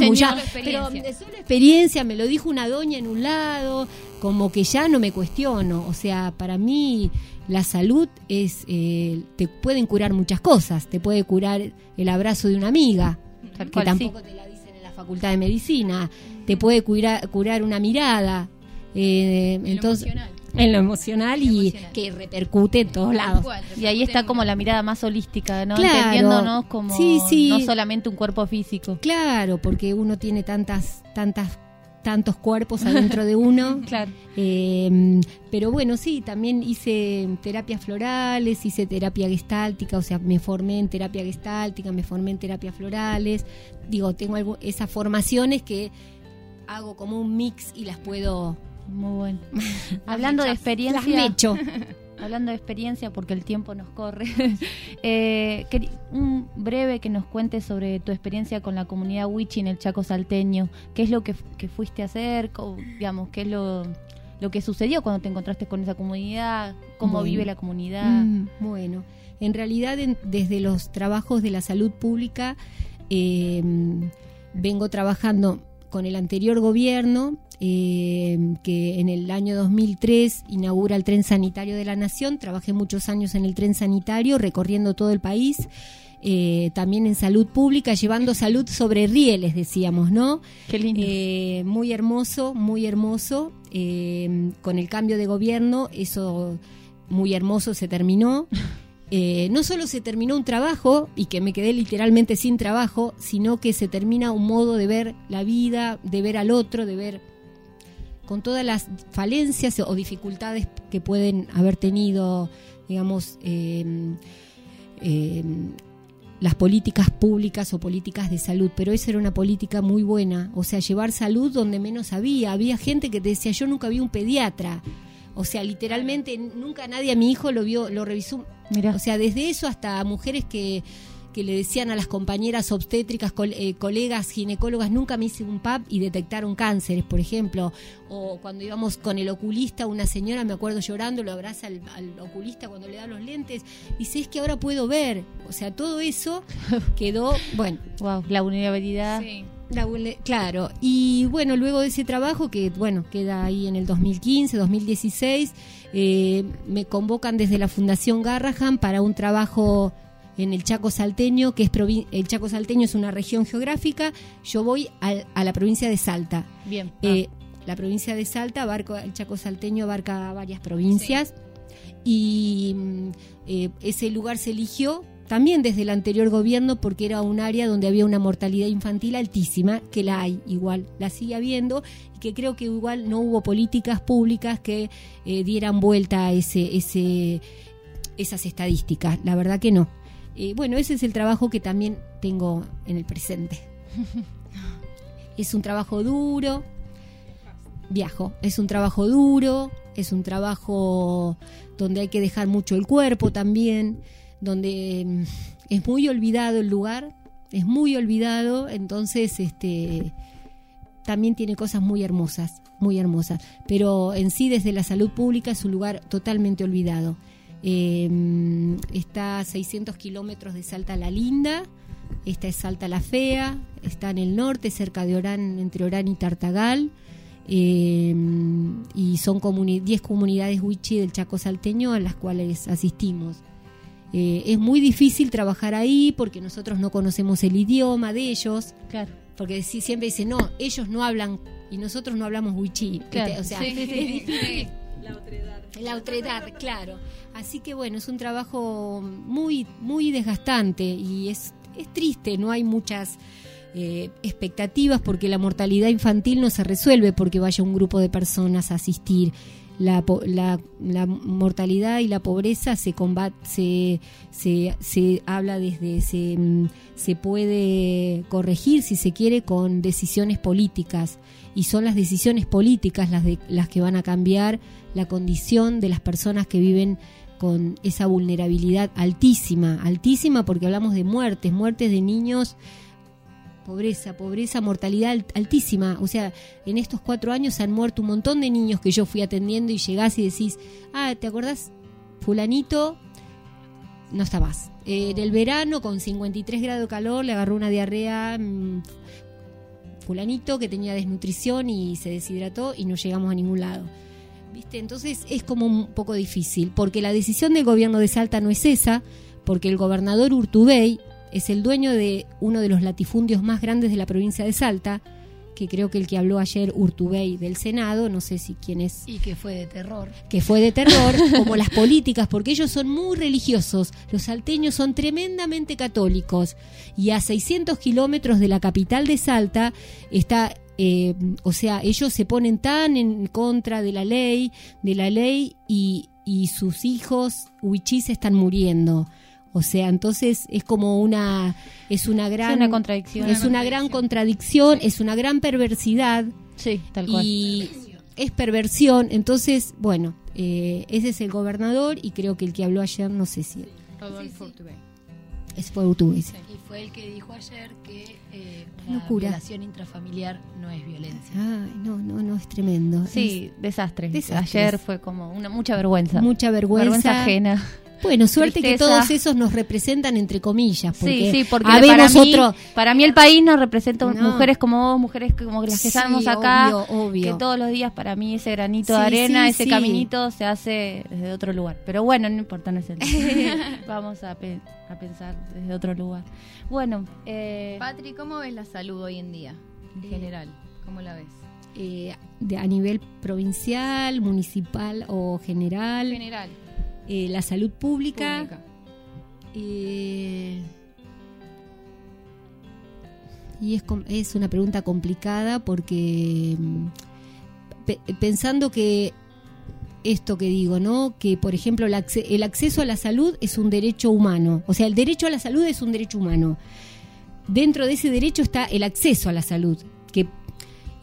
pero es una experiencia, me lo dijo una doña en un lado, como que ya no me cuestiono, o sea, para mí la salud es, eh, te pueden curar muchas cosas, te puede curar el abrazo de una amiga, Tal que cual, tampoco te la dicen en la facultad de medicina, te puede curar, curar una mirada, eh, entonces emocional. en lo emocional y que repercute en todos lados. Y ahí está como la mirada más holística, ¿no? Claro. Entendiéndonos como Sí, sí. no solamente un cuerpo físico. Claro, porque uno tiene tantas, tantas tantos cuerpos adentro de uno. claro. Eh, pero bueno, sí, también hice terapias florales, hice terapia gestáltica, o sea, me formé en terapia gestáltica, me formé en terapias florales. Digo, tengo algo, esas formaciones que hago como un mix y las puedo... Muy bueno. Hablando de Las experiencia. mecho. Hablando de experiencia, porque el tiempo nos corre, eh, un breve que nos cuentes sobre tu experiencia con la comunidad Wichi en el Chaco Salteño. ¿Qué es lo que, que fuiste a hacer? Digamos, ¿qué es lo, lo que sucedió cuando te encontraste con esa comunidad? ¿Cómo Bueno. vive la comunidad? Mm, bueno, en realidad en- desde los trabajos de la salud pública eh, vengo trabajando con el anterior gobierno eh, que en el año 2003 inaugura el tren sanitario de la nación. Trabajé muchos años en el tren sanitario recorriendo todo el país. eh, también en salud pública, llevando salud sobre rieles, decíamos, ¿no? Qué lindo. Eh, muy hermoso, muy hermoso. Con el cambio de gobierno, eso muy hermoso se terminó. Eh, no solo se terminó un trabajo y que me quedé literalmente sin trabajo, sino que se termina un modo de ver la vida, de ver al otro, de ver con todas las falencias o dificultades que pueden haber tenido, digamos, eh, las políticas públicas o políticas de salud, pero esa era una política muy buena, o sea, llevar salud donde menos había, había gente que te decía, yo nunca vi un pediatra, o sea, literalmente nunca nadie a mi hijo lo vio, lo revisó, o sea, desde eso hasta mujeres que que le decían a las compañeras obstétricas, eh, colegas ginecólogas, nunca me hice un PAP y detectaron cánceres, por ejemplo. O cuando íbamos con el oculista, una señora, me acuerdo llorando, lo abraza al, al oculista cuando le da los lentes, dice, es que ahora puedo ver. O sea, todo eso quedó, bueno. Wow, la vulnerabilidad. La claro, y bueno, luego de ese trabajo que, bueno, queda ahí en el 2015, 2016, eh, me convocan desde la Fundación Garrahan para un trabajo en el Chaco Salteño, que es el Chaco Salteño es una región geográfica, yo voy al- a, la provincia de Salta. Bien. Eh, la provincia de Salta, abarca, el Chaco Salteño abarca varias provincias y mm, eh, ese lugar se eligió también desde el anterior gobierno porque era un área donde había una mortalidad infantil altísima, que la hay igual, la sigue habiendo y que creo que igual no hubo políticas públicas que eh, dieran vuelta a ese, ese, esas estadísticas, la verdad que no. Eh, bueno, ese es el trabajo que también tengo en el presente. es un trabajo duro, viajo, es un trabajo duro, es un trabajo donde hay que dejar mucho el cuerpo también, donde mm, es muy olvidado el lugar, es muy olvidado, entonces este también tiene cosas muy hermosas, muy hermosas, pero en sí desde la salud pública es un lugar totalmente olvidado. Eh, mm, está a 600 kilómetros de Salta la Linda, esta es Salta la Fea, está en el norte, cerca de Orán, entre Orán y Tartagal, eh, y son comuni- 10 comunidades wichi del Chaco Salteño a las cuales asistimos. Eh, es muy difícil trabajar ahí porque nosotros no conocemos el idioma de ellos. Claro. Porque si, siempre dicen, no, ellos no hablan y nosotros no hablamos wichí. Claro. O sea, Sí, sí, es sí. difícil. La otredad. La otredad, claro. Así que bueno, es un trabajo muy, muy desgastante y es, es triste, no hay muchas eh, expectativas porque la mortalidad infantil no se resuelve porque vaya un grupo de personas a asistir. La, la, la mortalidad y la pobreza se combate, se, se, se habla desde, se, mm, se puede corregir si se quiere con decisiones políticas. Y son las decisiones políticas las, de, las que van a cambiar la condición de las personas que viven con esa vulnerabilidad altísima, altísima porque hablamos de muertes, muertes de niños, pobreza, pobreza, mortalidad alt- altísima. O sea, en estos cuatro años han muerto un montón de niños que yo fui atendiendo y llegás y decís, ah, ¿te acordás? Fulanito no está más. Eh, en el verano, con 53 grados de calor, le agarró una diarrea mm, fulanito que tenía desnutrición y se deshidrató y no llegamos a ningún lado. ¿Viste? Entonces es como un poco difícil, porque la decisión del gobierno de Salta no es esa, porque el gobernador Urtubey es el dueño de uno de los latifundios más grandes de la provincia de Salta, que creo que el que habló ayer, Urtubey del Senado, no sé si quién es Y que fue de terror. que fue de terror, como las políticas, porque ellos son muy religiosos. Los salteños son tremendamente católicos. Y a 600 kilómetros de la capital de Salta está eh, o sea, ellos se ponen tan en contra de la ley, de la ley y, y sus hijos huichís están muriendo. O sea, entonces es como una es una gran una contradicción. Es una, gran contradicción, es una gran perversidad. Sí, tal cual. Y es perversión, entonces, bueno, eh, ese es el gobernador y creo que el que habló ayer, no sé si Rodolfo Urtubey. es portugués. Y fue el que dijo ayer que eh, una locura. violación intrafamiliar no es violencia. Ay, no, no, no, es tremendo. Sí, desastre. Desastres. Ayer fue como una mucha vergüenza. Mucha vergüenza. Vergüenza ajena. Bueno, suerte que todos esos nos representan entre comillas, porque, sí, sí, porque para, mí, otro para mí el país nos representa No. mujeres como vos, mujeres como las que Sí, estamos acá, obvio, obvio. que todos los días para mí ese granito Sí, de arena, sí, ese sí. caminito se hace desde otro lugar. Pero bueno, no importa, no es el Vamos a, pe- a pensar desde otro lugar. Bueno, eh, Patri, ¿cómo ves la salud hoy en día? En general, ¿cómo la ves? eh, de, a nivel provincial, municipal o general, General. Eh, la salud pública, Pública. eh, y es, es una pregunta complicada porque mm, pe- pensando que esto que digo, ¿no? Que por ejemplo el, acce- el acceso a la salud es un derecho humano, o sea, el derecho a la salud es un derecho humano. Dentro de ese derecho está el acceso a la salud,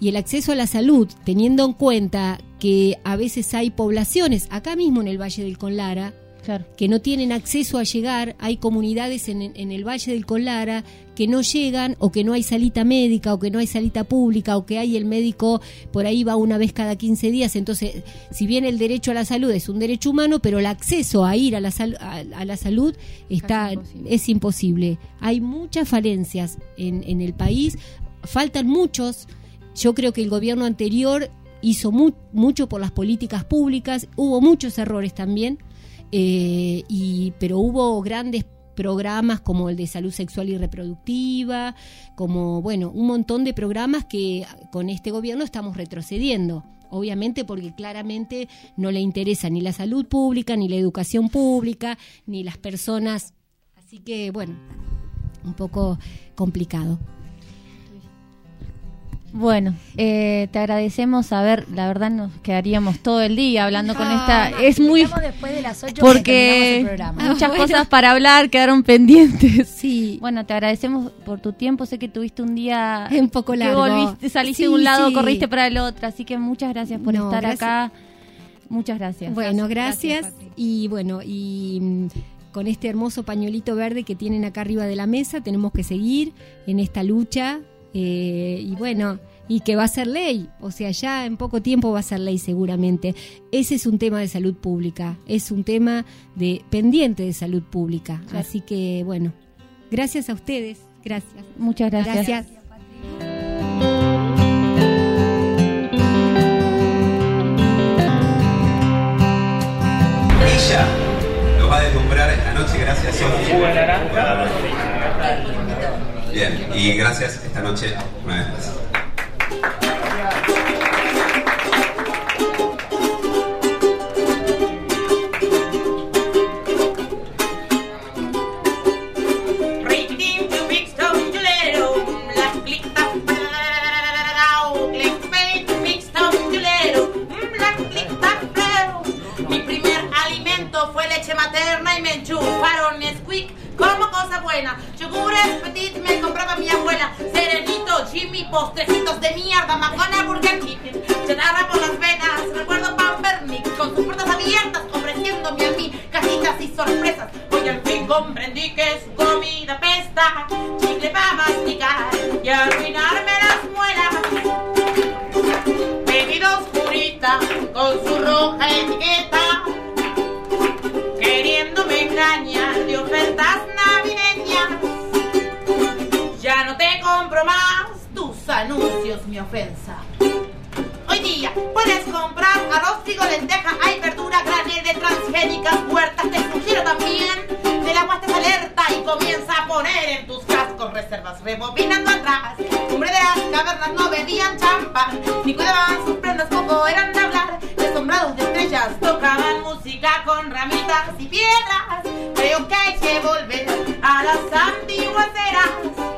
y el acceso a la salud, teniendo en cuenta que a veces hay poblaciones, acá mismo en el Valle del Conlara, que no tienen acceso a llegar, hay comunidades en, en el Valle del Conlara que no llegan o que no hay salita médica o que no hay salita pública o que hay el médico por ahí va una vez cada 15 días. Entonces, si bien el derecho a la salud es un derecho humano, pero el acceso a ir a la, sal- a, a la salud está, es imposible. Hay muchas falencias en, en el país, faltan muchos. Yo creo que el gobierno anterior hizo mu- mucho por las políticas públicas, hubo muchos errores también, eh, y, pero hubo grandes programas como el de salud sexual y reproductiva, como, bueno, un montón de programas que con este gobierno estamos retrocediendo. Obviamente porque claramente no le interesa ni la salud pública, ni la educación pública, ni las personas. Así que, bueno, un poco complicado. Bueno, eh, te agradecemos. A ver, la verdad nos quedaríamos todo el día hablando con esta. Es muy. después de las 8 Porque muchas cosas para hablar quedaron pendientes. Sí. Bueno, te agradecemos por tu tiempo. Sé que tuviste un día. Un poco que largo. volviste, saliste Sí, de un lado, sí. corriste para el otro. Así que muchas gracias por No, estar gracias. acá. Muchas gracias. Bueno, gracias. y bueno, y mm, con este hermoso pañuelito verde que tienen acá arriba de la mesa, tenemos que seguir en esta lucha. Eh, y bueno, y que va a ser ley, o sea, ya en poco tiempo va a ser ley seguramente. Ese es un tema de salud pública, es un tema de pendiente de salud pública. Claro. Así que bueno, gracias a ustedes, gracias. Muchas gracias. Gracias. Ella nos va a deslumbrar esta noche. Gracias, Sofía. Bien, y gracias esta noche una vez más. Como cosa buena. Yogures petit me compraba mi abuela, Serenito, Jimmy, postrecitos de mierda, Macona, Burger King, cheddar por las venas. Recuerdo Pampernick con sus puertas abiertas ofreciéndome a mí cajitas y sorpresas. Hoy al fin comprendí que su comida pesta, chicle para masticar y arruinarme Hoy día puedes comprar arroz, trigo, lenteja, hay verdura, granel de transgénicas huertas. Te sugiero también del agua estés alerta y comienza a poner en tus cascos reservas. Rebobinando atrás, cumbre de las cavernas no bebían champán, ni cuidaban sus prendas, poco eran de hablar. Asombrados de estrellas tocaban música con ramitas y piedras. Creo que hay que volver a las antiguas eras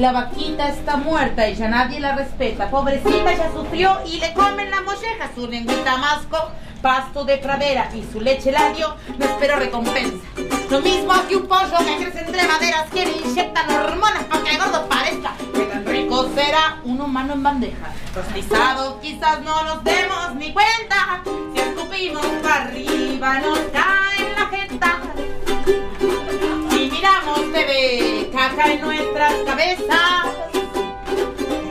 La vaquita está muerta y ya nadie la respeta. Pobrecita ya sufrió y le comen la molleja. Su lengüita masco, pasto de pradera y su leche la dio. No espero recompensa. Lo mismo que un pollo que crece entre maderas que le inyectan hormonas para que gordo parezca. Que tan rico será un humano en bandeja. Rostizado quizás no nos demos ni cuenta. Si escupimos para arriba nos cae en la jeta. Miramos TV, caca en nuestras cabezas.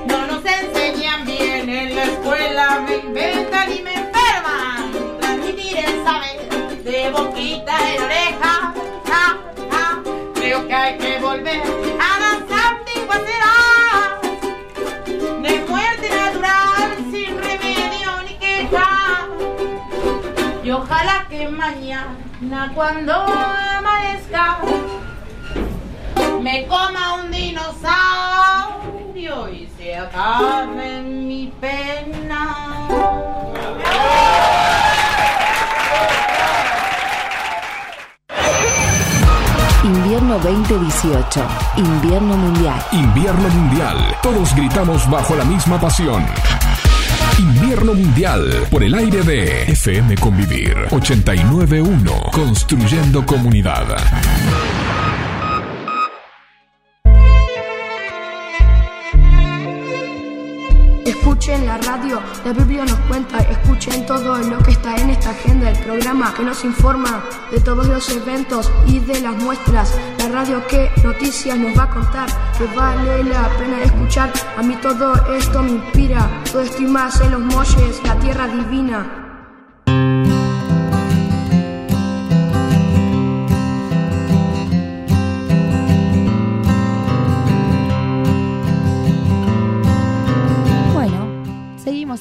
No nos enseñan bien en la escuela, me inventan y me enferman. Transmitir el saber de boquita en oreja. Ja, ja. Creo que hay que volver a las antiguas eras de muerte natural sin remedio ni queja. Y ojalá que mañana cuando amanezca me coma un dinosaurio y se acabe mi pena. Invierno 2018. Invierno mundial. Invierno Mundial. Todos gritamos bajo la misma pasión. Invierno Mundial por el aire de FM Convivir 891 Construyendo Comunidad. La Biblia nos cuenta, escuchen todo lo que está en esta agenda, el programa que nos informa de todos los eventos y de las muestras, la radio que noticias nos va a contar, que vale la pena escuchar, a mí todo esto me inspira, todo esto más en los molles, la tierra divina.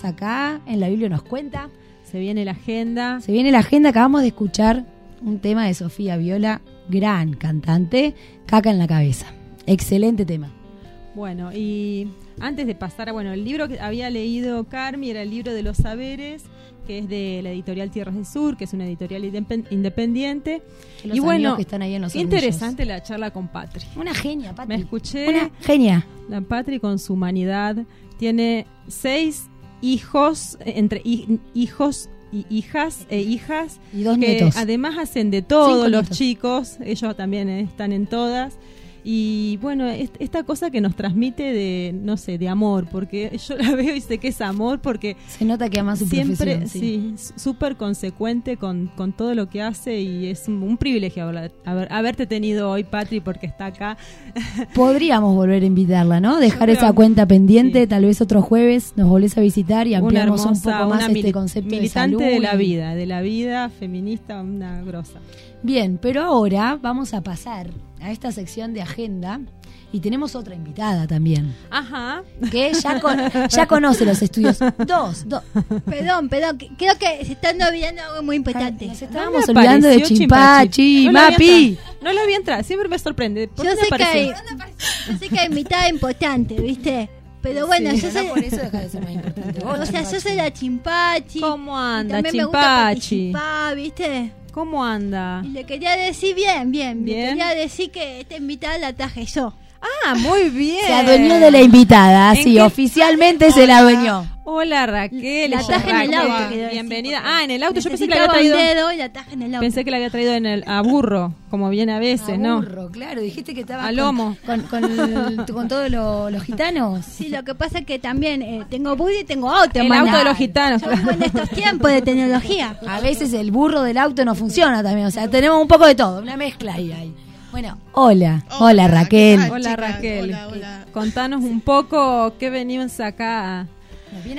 Acá, en la Biblia nos cuenta. Se viene la agenda. Se viene la agenda, acabamos de escuchar un tema de Sofía Viola, gran cantante, Caca en la cabeza. Excelente tema. Bueno, y antes de pasar a, bueno, el libro que había leído Carmi era el libro de los saberes, que es de la editorial Tierras del Sur, que es una editorial independ- independiente. Los y bueno, que están ahí en los qué interesante la charla con Patri. Una genia, Patri. Me escuché. Una genia. La Patri con su humanidad tiene seis hijos, entre hi- hijos y hijas e hijas. Y dos que nietos. Además hacen de todo Cinco los nietos. chicos, ellos también están en todas. Y bueno, es- esta cosa que nos transmite de, no sé, de amor, porque yo la veo y sé que es amor, porque Se nota que ama su siempre, profesión. sí, súper consecuente con, con todo lo que hace y es un, un privilegio haber- haberte tenido hoy, Patri, porque está acá. Podríamos volver a invitarla, ¿no? Dejar esa cuenta pendiente, tal vez otro jueves nos volvés a visitar y ampliamos hermosa, un poco más este concepto militante de, la y- vida, de la vida feminista, una grosa. Bien, pero ahora vamos a pasar a esta sección de agenda y tenemos otra invitada también. Ajá. Que ya, con- ya conoce los estudios. Dos, dos. Perdón, perdón, que- creo que se están olvidando algo muy importante. Nos estábamos olvidando de Chimpachi, No Mapi. No lo vi entrar, siempre me sorprende. ¿Por Yo sé, que hay, yo sé que hay mitad importante, ¿viste? Pero bueno, Sí, yo soy. no por eso deja de ser más importante. Vos, o sea, yo Chimpachi. soy la chimpachi. ¿Cómo anda, también me gusta Chimpachi? ¿viste? ¿Cómo anda? Y le quería decir bien, bien. Bien. Le quería decir que esta invitada la traje yo. Ah, muy bien. Se adueñó de la invitada, ¿En sí, oficialmente se la adueñó. Hola Raquel, La en el auto, Bienvenida. Ah, en el auto. Yo pensé que la había traído. un dedo y la traje en el auto. Pensé que la había traído en el a burro, como viene a veces, ¿no? Burro, claro, dijiste que estaba A lomo. con, con, con, con todos lo- los gitanos. Sí, lo que pasa es que también eh, tengo bus y tengo auto. El auto de los gitanos. Yo vivo en estos tiempos de tecnología. A veces el burro del auto no funciona también, o sea, tenemos un poco de todo, una mezcla ahí. ahí. Bueno, hola, hola, Raquel. Hola Raquel. Contanos un poco qué venimos acá.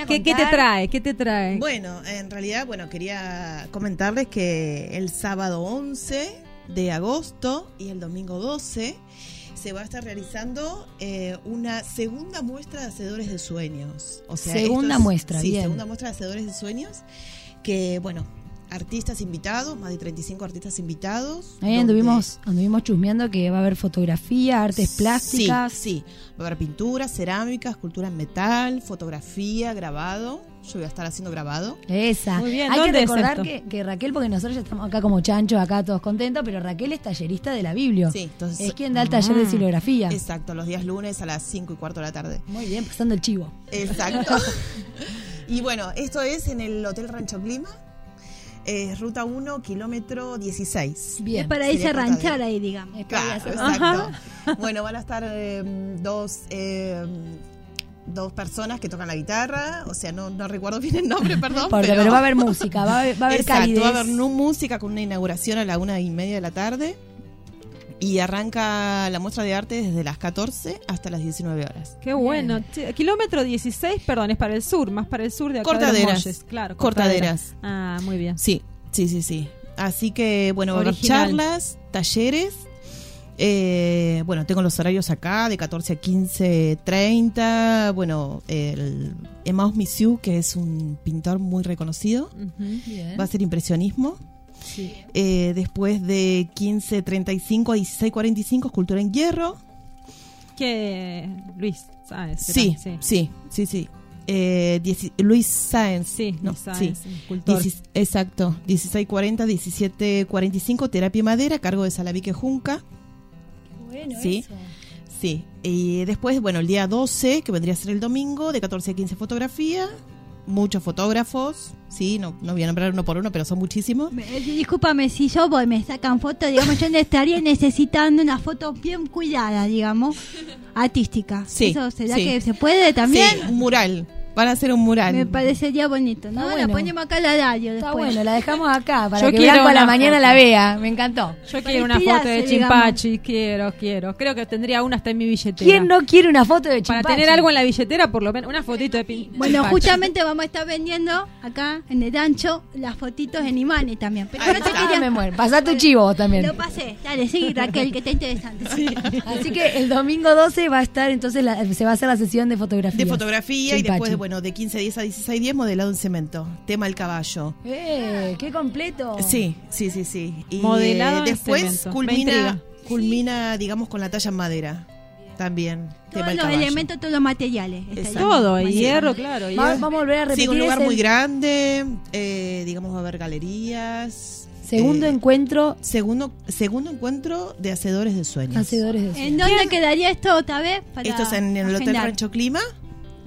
¿Qué, qué te trae? ¿Qué te trae? Bueno, en realidad, bueno, quería comentarles que el sábado 11 de agosto y el domingo 12 se va a estar realizando eh, una segunda muestra de hacedores de sueños. O sea, Segunda muestra, sí, bien. segunda muestra de hacedores de sueños que, bueno, artistas invitados, más de 35 artistas invitados. Ahí donde- anduvimos, anduvimos chusmeando que va a haber fotografía, artes plásticas. Sí, sí. Va a haber pintura, cerámica, escultura en metal, fotografía, grabado. Yo voy a estar haciendo grabado. Esa. Muy bien, Hay que ¿dónde es recordar esto? que, que Raquel, porque nosotros ya estamos acá como chanchos, acá todos contentos, pero Raquel es tallerista de la Biblia. Sí, entonces. es quien da el taller de Mm. silografía. Exacto, los días lunes a las 5 y cuarto de la tarde. Muy bien, pasando el chivo. Exacto. y bueno, esto es en el Hotel Rancho Clima. Eh, ruta 1, kilómetro 16. Es para irse a ranchar ahí, digamos. Claro, exacto. Bueno, van a estar eh, dos, eh, dos personas que tocan la guitarra, o sea, no, no recuerdo bien el nombre, perdón. Porque- pero va a haber música, va a haber- va a haber Exacto, calidez. va a haber música con una inauguración a la una y media de la tarde. Y arranca la muestra de arte desde las 14 hasta las 19 horas. Qué bueno. Kilómetro 16, perdón, es para el sur, más para el sur de acá de los Cortaderas. Molles. Claro, Cortaderas. Ah, muy bien. Sí, sí, sí, sí. Así que, bueno, va a haber Original. charlas, talleres. Eh, bueno, tengo los horarios acá, de 14 a 15, 30. Bueno, el Emmaus Misiu, que es un pintor muy reconocido, Bien. va a ser impresionismo. Sí. Eh, después de 15.35 a 16.45, escultura en hierro. Que Luis Sáenz. Sí, ¿será? sí, sí, sí. Eh, Luis Sáenz. Sí, no, Luis Sáenz, sí. escultor. Exacto. 16.40, 17.45, terapia y madera, a cargo de Salavique Junca. Bueno, Sí. eso. Sí. Y después, bueno, el día 12, que vendría a ser el domingo, de 14 a 15 fotografía. Muchos fotógrafos, sí, no, no voy a nombrar uno por uno, pero son muchísimos. Eh, Discúlpame si yo voy, me sacan fotos, digamos, yo estaría necesitando una foto bien cuidada, digamos, artística. Sí, ¿Eso será sí. que se puede también? Sí, un mural. Van a hacer un mural. Me parecería bonito, ¿no? Está La bueno. ponemos acá a la radio Está después. bueno, la dejamos acá para Yo que quiero a la mañana foto. la vea. Me encantó. Yo quiero una foto de Chimpachi, quiero, quiero. Creo que tendría una hasta en mi billetera. ¿Quién no quiere una foto de Para Chimpachi? tener algo en la billetera, por lo menos, una fotito de pin- Bueno, Chimpachi. justamente vamos a estar vendiendo acá en el rancho las fotitos en imanes también. Pero yo te está. quería- Me muero. Pasá tu chivo también. Lo pasé. Dale, sí, Raquel, que está interesante. Así que el domingo 12 va a estar, entonces la- se va a hacer la sesión de fotografía. De fotografía y después, de, bueno, de 15.10 a 16.10, modelado en cemento. Tema el caballo. ¡Eh! ¡Qué completo! Sí, sí, sí, sí. Y Modelado eh, en después cemento. Me culmina, culmina, digamos, con la talla en madera. También. tema Todos el los caballo. elementos, todos los materiales. Todo, Sí. hierro, claro. Va- hierro. vamos a volver a repetir. Sí, un lugar el muy grande. eh, digamos, va a haber galerías. Segundo eh, encuentro. Segundo, segundo encuentro de Hacedores de Sueños. Hacedores de ¿En dónde quedaría esto otra vez? Para Esto es en el Hotel? Rancho Clima.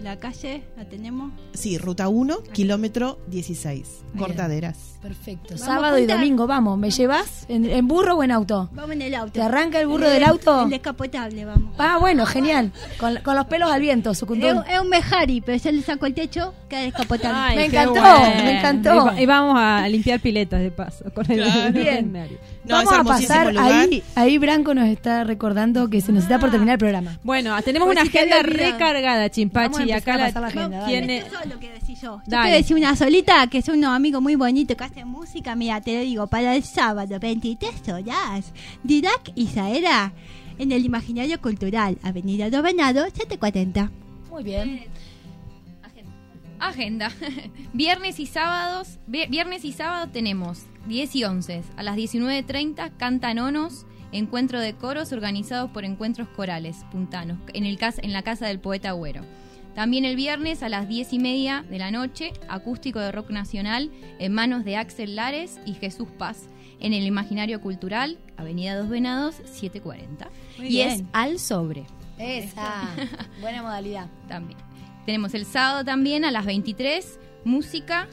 La calle, la tenemos. Sí, ruta 1, kilómetro 16. Cortaderas. Perfecto. Vamos Sábado y domingo, vamos. ¿Me llevas? ¿En, en burro o en auto? Vamos en el auto. ¿Te arranca el burro El- del auto? El descapotable, vamos. Ah, bueno, genial. Con, con los pelos al viento, Es, sucuntún. es un mejari, pero yo le saco el techo, queda descapotable. Ay, Me encantó, bueno. me encantó. Y vamos a limpiar piletas de paso con el Claro. Bien. No, Vamos es a pasar lugar. ahí. Ahí Branco nos está recordando que se nos está por terminar el programa. Bueno, tenemos Pues una si te agenda recargada, Vamos Chimpachi, a y acá a la, la agenda, tiene... Esto solo quiero decir yo. Yo Dale. quiero decir una solita, que son unos amigos muy bonitos que hacen música. Mira, te lo digo, para el sábado, 23 horas, Didac y Saera en el Imaginario Cultural, Avenida Dos Venados, 740. Muy bien. Agenda. viernes y sábados. vi- Viernes y sábado tenemos 10 y 11. A las 19.30 cantan onos. Encuentro de coros organizados por Encuentros Corales Puntanos en, el en la Casa del Poeta Agüero. También el viernes a las 10 y media de la noche, acústico de rock nacional en manos de Axel Lares y Jesús Paz en el Imaginario Cultural, Avenida Dos Venados, 740. Muy y bien. es al sobre. Esa. Buena modalidad. También. Tenemos el sábado también a las 23, música,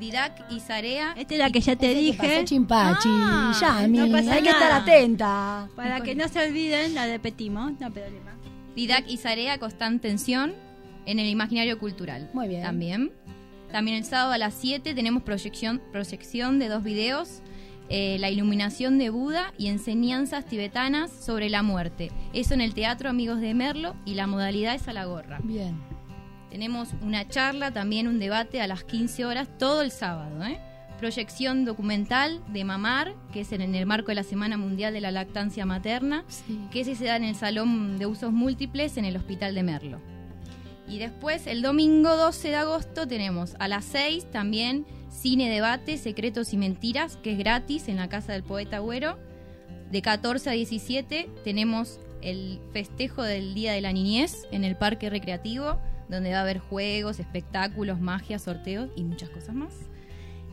Didac y Zarea. Esta es la que ya te dije. Chimpachi, Ah, Yami, no pasa hay que estar atenta. Para que no se olviden, la repetimos, no problema. Didac y Zarea Costán Tensión en el Imaginario Cultural. Muy bien. También. También el sábado a las 7 tenemos proyección, proyección de dos videos. eh, la iluminación de Buda y enseñanzas tibetanas sobre la muerte. Eso en el Teatro Amigos de Merlo y la modalidad es a la gorra. Bien. Tenemos una charla, también un debate a las 15 horas, todo el sábado. ¿eh? Proyección documental de Mamar, que es en, el marco de la Semana Mundial de la Lactancia Materna, que ese se da en el Salón de Usos Múltiples en el Hospital de Merlo. Y después, el domingo 12 de agosto, tenemos a las 6 también Cine Debate, Secretos y Mentiras, que es gratis en la Casa del Poeta Agüero. De 14 a 17 tenemos el festejo del Día de la Niñez en el Parque Recreativo, donde va a haber juegos, espectáculos, magia, sorteos y muchas cosas más.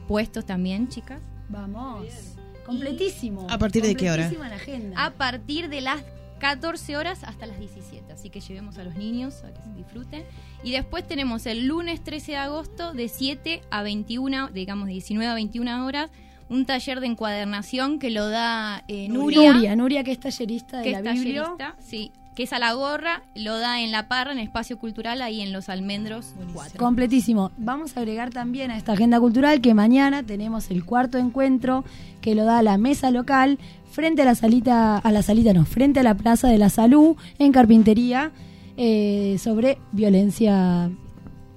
Puestos también, chicas. Vamos. Completísimo. ¿A partir de qué hora? Completísima la agenda. A partir de las 14 horas hasta las 17. Así que llevemos a los niños a que se disfruten. Y después tenemos el lunes 13 de agosto de 7 a 21, digamos de 19 a 21 horas, un taller de encuadernación que lo da eh, Nuria. Nuria, Nuria, que es tallerista de que la es tallerista, sí, que es a la gorra, lo da en La Parra, en Espacio Cultural, ahí en Los Almendros 4. Completísimo. Vamos a agregar también a esta agenda cultural que mañana tenemos el cuarto encuentro que lo da la mesa local frente a la salita, a la salita no, frente a la Plaza de la Salud en Carpintería eh, sobre violencia,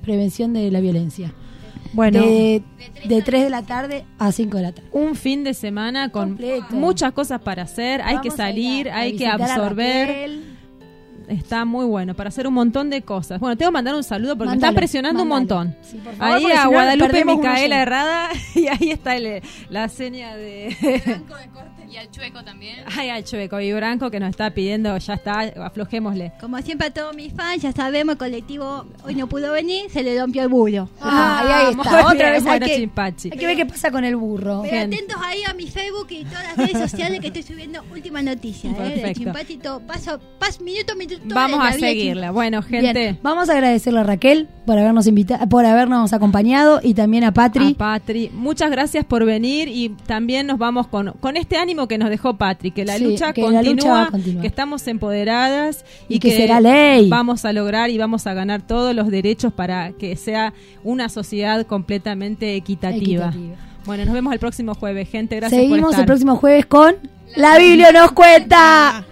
prevención de la violencia. Bueno. de, de 3 de la tarde a 5 de la tarde. Un fin de semana con Completo. muchas cosas para hacer, hay que salir, ir a- a hay que absorber. Está muy bueno para hacer un montón de cosas. Bueno, tengo que mandar un saludo porque me Mándalo, están presionando un montón. Sí, por favor, ahí a Guadalupe Micaela. Herrada y ahí está el- la seña de Y al chueco también. Ay, al Chueco y Branco que nos está pidiendo, ya está, aflojémosle. Como siempre a todos mis fans, ya sabemos, el colectivo hoy no pudo venir, se le rompió el burro. Ah, ahí está. Muy Otra vez hay bueno, que, Chimpachi. hay que ver qué pasa con el burro. Pero atentos ahí a mi Facebook y todas las redes sociales que estoy subiendo últimas noticias. ¿eh? De Perfecto. Chimpachi, todo, paso, paso, minuto, minuto. Vamos a seguirla. Bueno, Bien, gente. vamos a agradecerle a Raquel por habernos invitado, por habernos acompañado y también a Patri. A Patri, muchas gracias por venir y también nos vamos con, con este ánimo que nos dejó Patri, que la Sí, lucha que la continúa, lucha que estamos empoderadas y, Y que será ley. vamos a lograr y vamos a ganar todos los derechos para que sea una sociedad completamente equitativa. Equitativa. Bueno, nos vemos el próximo jueves, gente. Gracias por Seguimos estar. el próximo jueves con La Biblia nos cuenta.